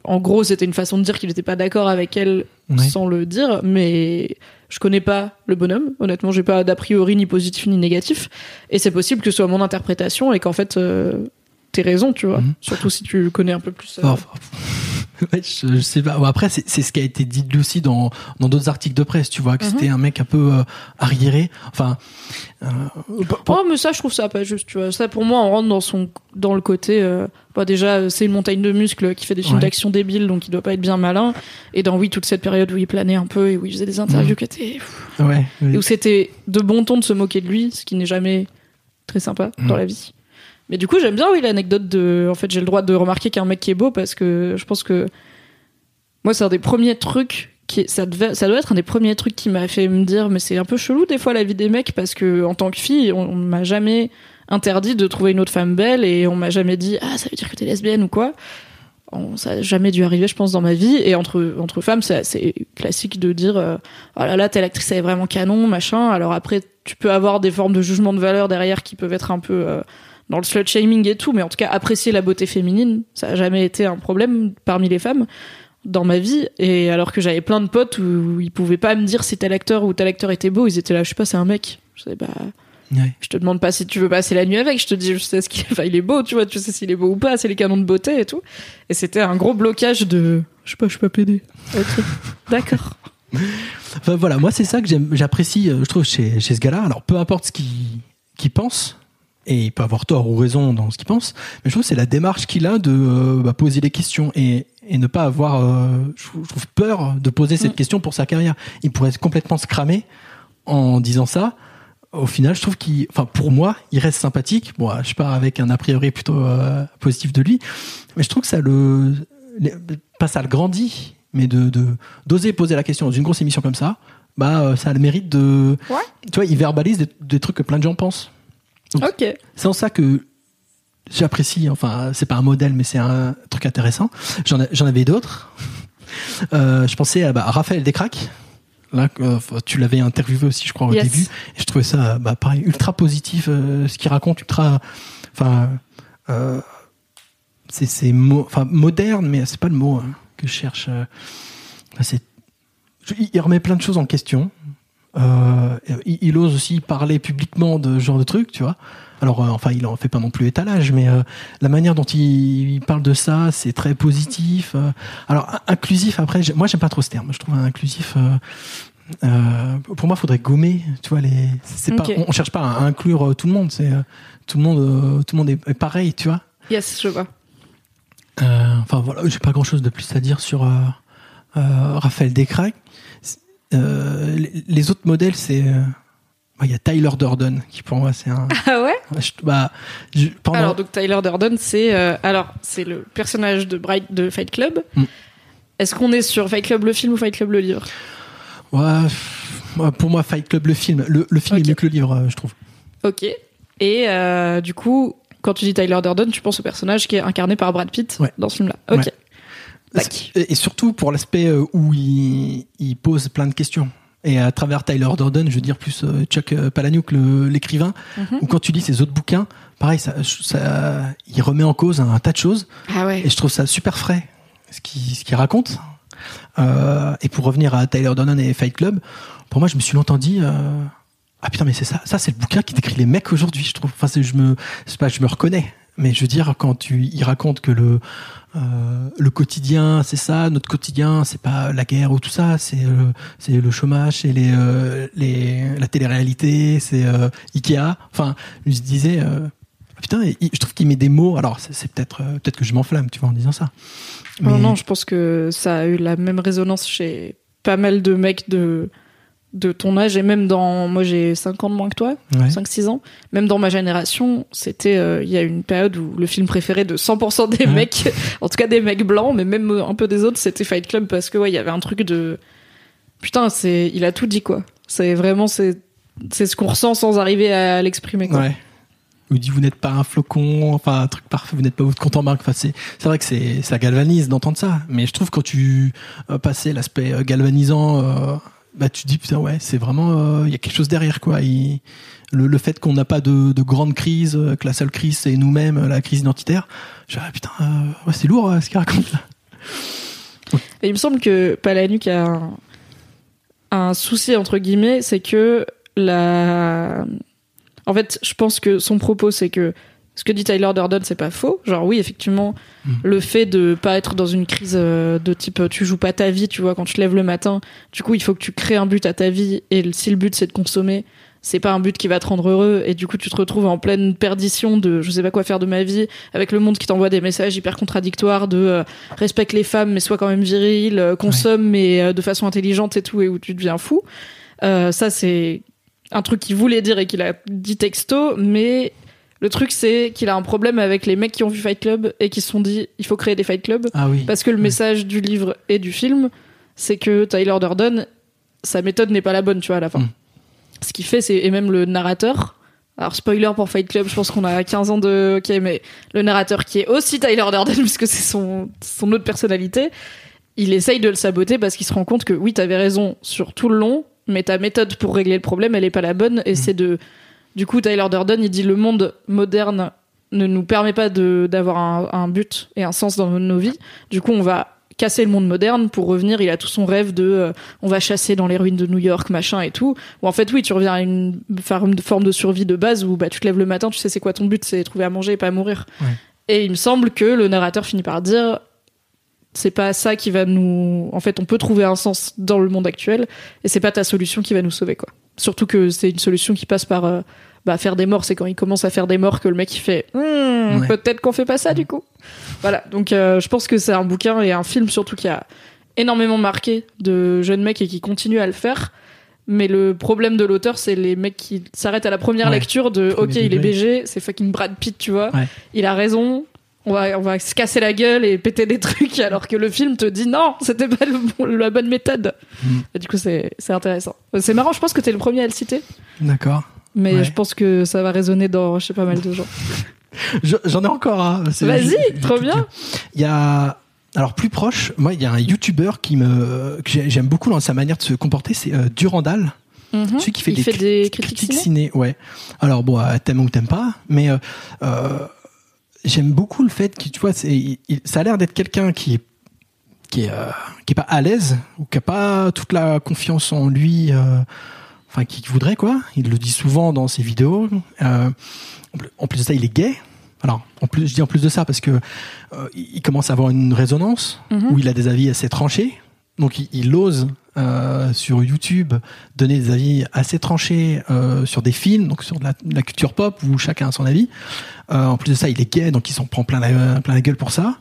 Speaker 1: en gros, c'était une façon de dire qu'il n'était pas d'accord avec elle
Speaker 2: Ouais.
Speaker 1: sans le dire, mais je connais pas le bonhomme. Honnêtement, j'ai pas d'a priori ni positif ni négatif, et c'est possible que ce soit mon interprétation et qu'en fait, euh, t'aies raison, tu vois.
Speaker 2: Mhm.
Speaker 1: Surtout si tu le connais un peu plus. euh. [LAUGHS]
Speaker 2: Ouais, je, je sais pas. Après, c'est c'est ce qui a été dit de lui aussi dans dans d'autres articles de presse. Tu vois que
Speaker 1: Mhm.
Speaker 2: c'était un mec un peu euh, arriéré. Enfin, euh, pour- pour-
Speaker 1: Oh, mais ça, je trouve ça pas juste, tu vois. Ça, pour moi, on rentre dans son, dans le côté, euh, bah, déjà, euh, c'est une montagne de muscles qui fait des films
Speaker 2: Ouais.
Speaker 1: d'action débiles, donc il doit pas être bien malin. Et dans, oui, toute cette période où il planait un peu et où il faisait des interviews
Speaker 2: Mhm.
Speaker 1: qui étaient,
Speaker 2: ouais,
Speaker 1: et
Speaker 2: oui.
Speaker 1: où c'était de bon ton de se moquer de lui, ce qui n'est jamais très sympa
Speaker 2: Mhm.
Speaker 1: dans la vie. Mais du coup, j'aime bien, oui, l'anecdote de, en fait, j'ai le droit de remarquer qu'un mec qui est beau parce que je pense que, moi, c'est un des premiers trucs qui, ça devait, ça doit être un des premiers trucs qui m'a fait me dire, mais c'est un peu chelou des fois la vie des mecs parce que, en tant que fille, on, on m'a jamais interdit de trouver une autre femme belle et on m'a jamais dit, ah, ça veut dire que t'es lesbienne ou quoi. Ça a jamais dû arriver, je pense, dans ma vie. Et entre, entre femmes, c'est classique de dire, euh, oh là là, telle actrice elle est vraiment canon, machin. Alors après, tu peux avoir des formes de jugement de valeur derrière qui peuvent être un peu euh, dans le slut shaming et tout, mais en tout cas, apprécier la beauté féminine, ça a jamais été un problème parmi les femmes dans ma vie. Et alors que j'avais plein de potes où ils pouvaient pas me dire si tel acteur ou tel acteur était beau, ils étaient là, je sais pas, c'est un mec. Je sais
Speaker 2: Ouais.
Speaker 1: je te demande pas si tu veux passer la nuit avec, je te dis, je sais ce qu'il enfin, il est beau, tu vois, tu sais s'il est beau ou pas, c'est les canons de beauté et tout. Et c'était un gros blocage de, je sais pas, je suis pas pédé. Ok. D'accord.
Speaker 2: Enfin, voilà, moi c'est ça que j'apprécie, euh, je trouve, chez, chez ce gars-là. Alors peu importe ce qu'il qu'il pense, et il peut avoir tort ou raison dans ce qu'il pense, mais je trouve que c'est la démarche qu'il a de euh, bah, poser les questions et, et ne pas avoir, euh, je, trouve- peur de poser cette
Speaker 1: Mm.
Speaker 2: question pour sa carrière. Il pourrait complètement se cramer en disant ça. Au final, je trouve qu'il, enfin pour moi, il reste sympathique. Bon, je pars avec un a priori plutôt euh, positif de lui, mais je trouve que ça le, les- pas ça le grandit, mais de de- d'oser poser la question dans une grosse émission comme ça, bah euh, ça a le mérite de,
Speaker 1: Ouais.
Speaker 2: tu vois, il verbalise des, des trucs que plein de gens pensent.
Speaker 1: Ok.
Speaker 2: C'est en ça que j'apprécie. Enfin, c'est pas un modèle, mais c'est un truc intéressant. J'en avais d'autres. Euh, je pensais à, bah, à Raphaël Descraques. Là, euh, tu l'avais interviewé aussi, je crois, au
Speaker 1: Yes.
Speaker 2: début. Et je trouvais ça, bah, pareil, ultra positif. euh, ce qu'il raconte, ultra, enfin, c'est mo- moderne, mais c'est pas le mot hein, que je cherche. c'est, il remet plein de choses en question. Euh, il, il ose aussi parler publiquement de ce genre de trucs, tu vois. Alors, euh, enfin, il en fait pas non plus étalage, mais euh, la manière dont il, il parle de ça, c'est très positif. euh. alors, in- inclusif, après, moi, j'aime pas trop ce terme. Je trouve inclusif. euh, Euh, pour moi, faudrait gommer. Tu vois, les. C'est pas. On, on cherche pas à inclure tout le monde. C'est euh, tout le monde. euh, tout le monde est, est pareil. Tu vois.
Speaker 1: Yes, je vois.
Speaker 2: Euh, enfin voilà, j'ai pas grand chose de plus à dire sur Raphaël Descraques. Euh, les, autres modèles, c'est. euh, bah, Il y a Tyler Durden qui pour moi c'est un. [LAUGHS]
Speaker 1: Ah ouais?
Speaker 2: Je- bah, je- pendant-
Speaker 1: Alors donc Tyler Durden, c'est euh, alors c'est le personnage de Bright de Fight Club.
Speaker 2: Mm.
Speaker 1: Est-ce qu'on est sur Fight Club le film ou Fight Club le livre?
Speaker 2: Ouais, pour moi, Fight Club, le film. Le, le film
Speaker 1: Ok.
Speaker 2: est mieux que le livre, je trouve.
Speaker 1: Ok. Et euh, du coup, quand tu dis Tyler Durden, tu penses au personnage qui est incarné par Brad Pitt
Speaker 2: Ouais.
Speaker 1: dans ce film-là. Ok.
Speaker 2: Ouais.
Speaker 1: Tac.
Speaker 2: Et, surtout pour l'aspect euh, où il, il pose plein de questions. Et à travers Tyler Durden, je veux dire plus euh, Chuck euh, Palahniuk, l'écrivain,
Speaker 1: Mhm.
Speaker 2: ou quand tu lis ses autres bouquins, pareil, ça, ça, il remet en cause un, tas de choses.
Speaker 1: Ah ouais.
Speaker 2: Et je trouve ça super frais, ce qu'il raconte. Euh, et pour revenir à Tyler Durden et Fight Club, pour moi, je me suis longtemps dit, euh, ah putain, mais c'est ça, ça c'est le bouquin qui décrit les mecs aujourd'hui, je trouve. Enfin, je me, pas, je me reconnais. Mais je veux dire, quand tu, il raconte que le, euh, le quotidien, c'est ça, notre quotidien, c'est pas la guerre ou tout ça, c'est euh, c'est le chômage, c'est les, euh, les, la télé-réalité, c'est Ikea. Enfin, je me disais, euh, putain, il- je trouve qu'il met des mots. Alors, c'est peut-être peut-être que je m'enflamme, tu vois, en disant ça.
Speaker 1: Non, non, je pense que ça a eu la même résonance chez pas mal de mecs de, de ton âge et même dans. Moi, j'ai 5 ans de moins que toi,
Speaker 2: Ouais.
Speaker 1: 5-6 ans. Même dans ma génération, c'était. euh, Il y a une période où le film préféré de 100% des
Speaker 2: Ouais.
Speaker 1: mecs, [LAUGHS] en tout cas des mecs blancs, mais même un peu des autres, c'était Fight Club parce que, ouais, il y avait un truc de. Putain, c'est, il a tout dit, quoi. C'est vraiment, c'est, c'est ce qu'on ressent sans arriver à l'exprimer, quoi.
Speaker 2: Ouais. Il dit vous n'êtes pas un flocon, enfin un truc parfait, vous n'êtes pas votre compte en banque. Enfin, c'est c'est vrai que c'est ça galvanise d'entendre ça, mais je trouve quand tu euh, passais l'aspect euh, galvanisant, euh, bah tu dis putain ouais c'est vraiment euh, il y a quelque chose derrière quoi. Le, le fait qu'on n'a pas de, de grande crise, euh, que la seule crise c'est nous-mêmes, euh, la crise identitaire. Je ah, putain c'est lourd ce qu'il raconte là.
Speaker 1: Il me semble que Palahniuk a un, un souci entre guillemets, c'est que la. En fait, je pense que son propos, c'est que ce que dit Tyler Durden, c'est pas faux. Genre oui, effectivement,
Speaker 2: Mm.
Speaker 1: le fait de pas être dans une crise euh, de type euh, tu joues pas ta vie, tu vois, quand tu te lèves le matin, du coup, il faut que tu crées un but à ta vie et si le but c'est de consommer, c'est pas un but qui va te rendre heureux et du coup tu te retrouves en pleine perdition de je sais pas quoi faire de ma vie avec le monde qui t'envoie des messages hyper contradictoires de euh, respecte les femmes mais sois quand même viril, euh, consomme mais euh, de façon intelligente et tout et où tu deviens fou. Ça c'est un truc qu'il voulait dire et qu'il a dit texto mais le truc c'est qu'il a un problème avec les mecs qui ont vu Fight Club et qui se sont dit il faut créer des Fight Club
Speaker 2: Ah oui.
Speaker 1: parce que le message du livre et du film, c'est que Tyler Durden, sa méthode n'est pas la bonne, tu vois, à la fin.
Speaker 2: Mm.
Speaker 1: Ce qu'il fait, c'est, et même le narrateur, alors spoiler pour Fight Club, je pense qu'on a 15 ans de, ok, mais le narrateur qui est aussi Tyler Durden, [LAUGHS] puisque c'est son, son autre personnalité, il essaye de le saboter parce qu'il se rend compte que oui, t'avais raison sur tout le long, mais ta méthode pour régler le problème, elle est pas la bonne, et c'est de, du coup, Tyler Durden, il dit le monde moderne ne nous permet pas d'avoir un, un but et un sens dans nos vies. Du coup, on va casser le monde moderne pour revenir. Il a tout son rêve de euh, on va chasser dans les ruines de New York, machin et tout. Ou en fait, oui, tu reviens à une forme de, forme de survie de base où bah, tu te lèves le matin, tu sais c'est quoi ton but, c'est trouver à manger et pas à mourir.
Speaker 2: Ouais.
Speaker 1: Et il me semble que le narrateur finit par dire c'est pas ça qui va nous. En fait, on peut trouver un sens dans le monde actuel et c'est pas ta solution qui va nous sauver, quoi. Surtout que c'est une solution qui passe par euh, bah, faire des morts. C'est quand il commence à faire des morts que le mec il fait
Speaker 2: Ouais.
Speaker 1: peut-être qu'on fait pas ça du coup. Voilà. Donc, euh, je pense que c'est un bouquin et un film surtout qui a énormément marqué de jeunes mecs et qui continue à le faire. Mais le problème de l'auteur, c'est les mecs qui s'arrêtent à la première
Speaker 2: Ouais.
Speaker 1: lecture de
Speaker 2: Premier
Speaker 1: OK, il est. BG, c'est fucking Brad Pitt, tu vois.
Speaker 2: Ouais.
Speaker 1: Il a raison. On va, on va se casser la gueule et péter des trucs, [LAUGHS] alors que le film te dit non, c'était pas le bon- la bonne méthode.
Speaker 2: Mm.
Speaker 1: Et du coup, c'est intéressant. C'est marrant, je pense que t'es le premier à le citer,
Speaker 2: D'accord.
Speaker 1: mais
Speaker 2: Ouais.
Speaker 1: je pense que ça va résonner dans je sais pas mal de gens. [LAUGHS]
Speaker 2: Je- J'en ai encore. Hein. C'est-
Speaker 1: Vas-y, trop bien.
Speaker 2: Il y a alors plus proche, moi il y a un YouTuber qui me que j'ai- j'aime beaucoup dans sa manière de se comporter, c'est euh, Durandal,
Speaker 1: Mhm.
Speaker 2: celui qui fait
Speaker 1: Il
Speaker 2: des,
Speaker 1: fait
Speaker 2: cri-
Speaker 1: des critiques ciné
Speaker 2: ciné. Ouais. Alors bon, euh, t'aimes ou t'aimes pas, mais euh, euh, j'aime beaucoup le fait que tu vois, c'est il- il- ça a l'air d'être quelqu'un qui est qui est euh, qui est pas à l'aise ou qui a pas toute la confiance en lui. euh, Enfin, qui voudrait quoi. Il le dit souvent dans ses vidéos. Euh, en plus- de ça, il est gay. Alors, en plus, je dis en plus de ça parce que euh, il il commence à avoir une résonance
Speaker 1: Mhm.
Speaker 2: où il a des avis assez tranchés. Donc il, il ose euh, sur YouTube donner des avis assez tranchés euh, sur des films, donc sur de la, culture pop où chacun a son avis. Euh, en plus de ça, il est gay, donc il s'en prend plein la, plein la gueule pour ça.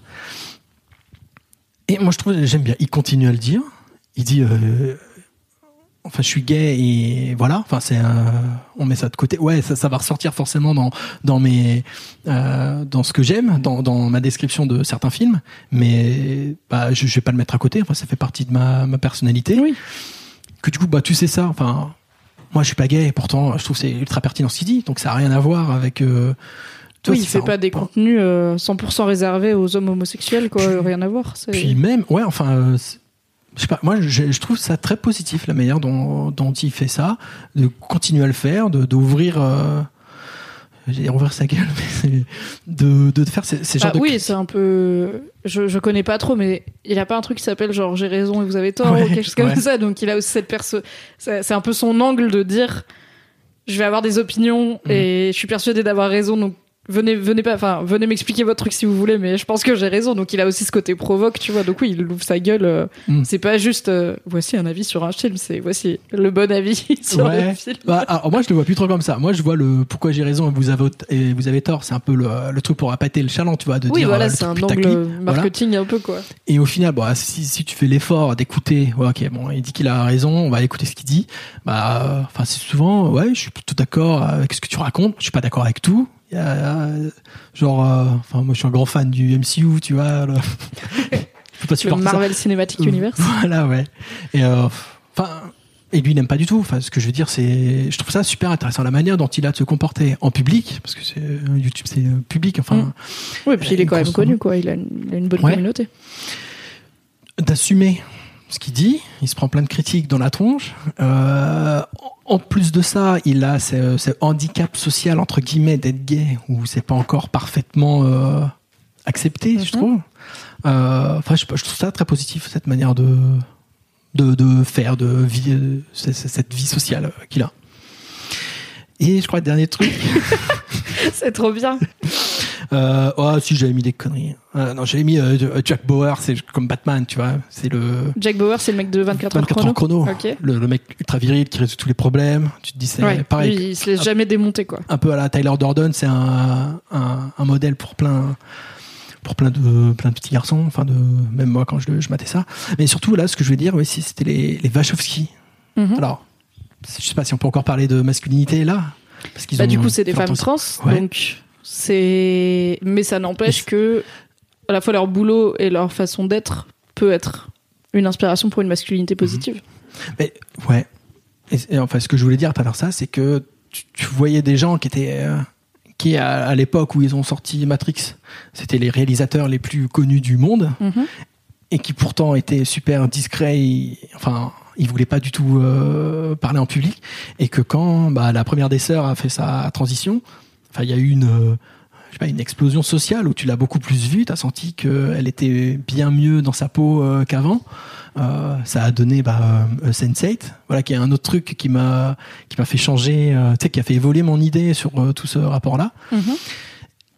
Speaker 2: Et moi, je trouve, j'aime bien. Il continue à le dire. Il dit, enfin, je suis gay et voilà. Enfin, c'est, un- on met ça de côté. Ouais, ça, ça va ressortir forcément dans dans mes, euh, dans ce que j'aime, dans dans ma description de certains films. Mais bah, je, je vais pas le mettre à côté. Enfin, ça fait partie de ma ma personnalité.
Speaker 1: Oui.
Speaker 2: Que du coup, bah, tu sais ça. Enfin, moi, je suis pas gay. Et pourtant, je trouve que c'est ultra pertinent ce qu'il dit. Donc, ça a rien à voir avec. Euh, tu vois,
Speaker 1: Oui, il fait pas des contenus euh, 100% réservés aux hommes homosexuels, quoi.
Speaker 2: Puis-
Speaker 1: Rien à voir.
Speaker 2: Puis même, ouais, enfin, euh, je sais pas, moi je, je trouve ça très positif la manière dont, dont il fait ça, de continuer à le faire, de d'ouvrir, euh, dire ouvrir sa gueule, [LAUGHS] mais c'est- de, de faire ces, ces genres
Speaker 1: Ah
Speaker 2: de
Speaker 1: oui, c'est un peu. Je, je connais pas trop, mais il a pas un truc qui s'appelle genre j'ai raison et vous avez tort
Speaker 2: Ouais,
Speaker 1: ou quelque chose comme ça. Donc il a aussi cette perso. C'est c'est un peu son angle de dire je vais avoir des opinions
Speaker 2: Mhm.
Speaker 1: et je suis persuadé d'avoir raison. Donc venez, venez pas, enfin venez m'expliquer votre truc si vous voulez, mais je pense que j'ai raison. Donc il a aussi ce côté provoque, tu vois. Donc oui, il ouvre sa gueule. euh,
Speaker 2: Mhm.
Speaker 1: C'est pas juste euh, voici un avis sur un film, c'est voici le bon avis [LAUGHS] sur
Speaker 2: Ouais.
Speaker 1: le film.
Speaker 2: Bah, alors moi je le vois plus trop comme ça. Moi je vois le pourquoi j'ai raison et vous avez et vous avez tort. C'est un peu le, le truc pour appâter le chaland, tu vois, de
Speaker 1: oui,
Speaker 2: dire
Speaker 1: voilà,
Speaker 2: euh,
Speaker 1: c'est un angle.
Speaker 2: Voilà.
Speaker 1: marketing un peu quoi.
Speaker 2: Et au final, bon, si, si tu fais l'effort d'écouter, ouais, ok, bon, il dit qu'il a raison, on va écouter ce qu'il dit. Bah, euh, enfin, c'est souvent, ouais, je suis plutôt d'accord avec ce que tu racontes. Je suis pas d'accord avec tout. Euh, genre, euh, enfin, moi, je suis un grand fan du MCU, tu vois. le- [LAUGHS] je peux pas
Speaker 1: Le
Speaker 2: supporter ça.
Speaker 1: Marvel Cinematic
Speaker 2: Euh,
Speaker 1: Universe.
Speaker 2: Voilà, ouais. Et enfin, et lui il n'aime pas du tout. Enfin, ce que je veux dire, c'est, je trouve ça super intéressant la manière dont il a de se comporter en public, parce que c'est YouTube, c'est public. Enfin,
Speaker 1: Mm. Oui, puis il est quand même connu, quoi. Il a une, il a une bonne
Speaker 2: Ouais.
Speaker 1: communauté.
Speaker 2: d'assumer ce qu'il dit. Il se prend plein de critiques dans la tronche. Euh, en plus de ça, il a ce, ce handicap social entre guillemets d'être gay où c'est pas encore parfaitement euh, accepté, je
Speaker 1: Mhm.
Speaker 2: trouve. Euh, Enfin, je, je trouve ça très positif cette manière de de, de faire de vie, c- cette vie sociale qu'il a. Et je crois dernier truc. [LAUGHS]
Speaker 1: c'est trop bien. [LAUGHS]
Speaker 2: Euh, oh, si j'avais mis des conneries. Euh, non, j'avais mis euh, Jack Bauer, c'est comme Batman, tu vois. C'est le
Speaker 1: Jack Bauer, c'est le mec de 24 heures
Speaker 2: 24
Speaker 1: chrono.
Speaker 2: heures chrono.
Speaker 1: Ok.
Speaker 2: Le, le mec ultra viril qui résout tous les problèmes. Tu te dis, c'est
Speaker 1: Ouais,
Speaker 2: pareil.
Speaker 1: lui, il se laisse jamais démonter, quoi.
Speaker 2: Un peu à la Tyler Durden, c'est un, un, un modèle pour plein pour plein de plein de petits garçons enfin de même moi quand je, je matais ça mais surtout là ce que je veux dire oui, c'était les les Wachowski
Speaker 1: Mhm.
Speaker 2: alors je sais pas si on peut encore parler de masculinité là parce qu'ils
Speaker 1: Bah, du coup, c'est des femmes trans,
Speaker 2: Ouais.
Speaker 1: donc c'est. Mais ça n'empêche que, à la fois leur boulot et leur façon d'être peut être une inspiration pour une masculinité positive.
Speaker 2: Mais ouais. Et, et enfin, ce que je voulais dire à travers ça, c'est que tu, tu voyais des gens qui étaient euh, qui à, à l'époque où ils ont sorti Matrix, c'était les réalisateurs les plus connus du monde
Speaker 1: Mhm.
Speaker 2: et qui pourtant étaient super discrets. et- enfin, ils voulaient pas du tout euh, parler en public et que quand bah, la première des sœurs a fait sa transition, enfin, il y a eu une euh, je sais pas, une explosion sociale où tu l'as beaucoup plus vue, tu as senti qu'elle était bien mieux dans sa peau euh, qu'avant. Euh, ça a donné bah, euh, Sense8, voilà, qui est un autre truc qui m'a qui m'a fait changer, euh, tu sais, qui a fait évoluer mon idée sur euh, tout ce rapport-là.
Speaker 1: Mhm.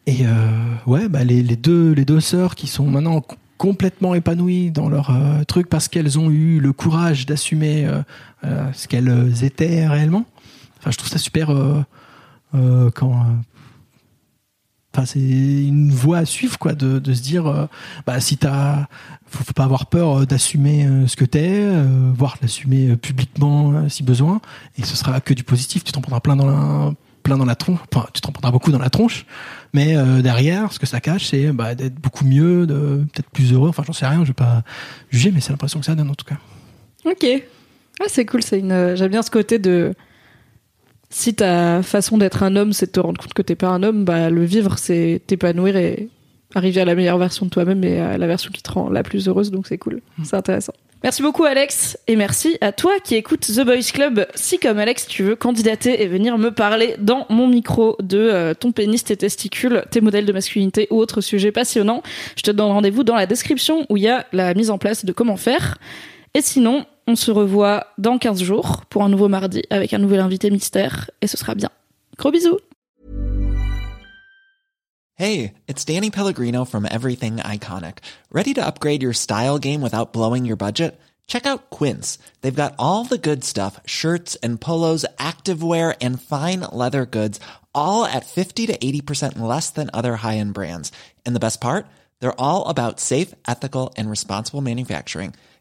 Speaker 2: Et euh, ouais, bah, les, les deux les deux sœurs qui sont maintenant complètement épanouies dans leur truc parce qu'elles ont eu le courage d'assumer ce qu'elles étaient réellement. Enfin, je trouve ça super quand. euh, Enfin, c'est une voie à suivre, quoi, de, se dire, euh, bah, si t'as, faut, pas avoir peur euh, d'assumer euh, ce que t'es, euh, voire l'assumer euh, publiquement euh, si besoin, et ce sera que du positif. Tu t'en prendras plein dans la, plein dans la tronche, enfin, tu t'en prendras beaucoup dans la tronche, mais euh, derrière, ce que ça cache, c'est bah, d'être beaucoup mieux, de peut-être plus heureux. Enfin, j'en sais rien, je vais pas juger, mais c'est l'impression que ça donne en tout cas.
Speaker 1: Ok. Ah, c'est cool. C'est une. euh, J'aime bien ce côté de. Si ta façon d'être un homme, c'est de te rendre compte que t'es pas un homme, bah le vivre, c'est t'épanouir et arriver à la meilleure version de toi-même et à la version qui te rend la plus heureuse. Donc c'est cool. C'est intéressant. Merci beaucoup Alex et merci à toi qui écoutes The Boys Club. Si comme Alex tu veux candidater et venir me parler dans mon micro de euh, ton pénis, tes testicules, tes modèles de masculinité ou autres sujets passionnants, je te donne rendez-vous dans la description où il y a la mise en place de comment faire. Et sinon, on se revoit dans 15 jours pour un nouveau mardi avec un nouvel invité mystère et ce sera bien. Gros bisous
Speaker 3: Hey, it's Danny Pellegrino from Everything Iconic. Ready to upgrade your style game without blowing your budget? Check out Quince. They've got all the good stuff, shirts and polos, activewear and fine leather goods, all at 50 to 80% less than other high-end brands. And the best part? They're all about safe, ethical and responsible manufacturing.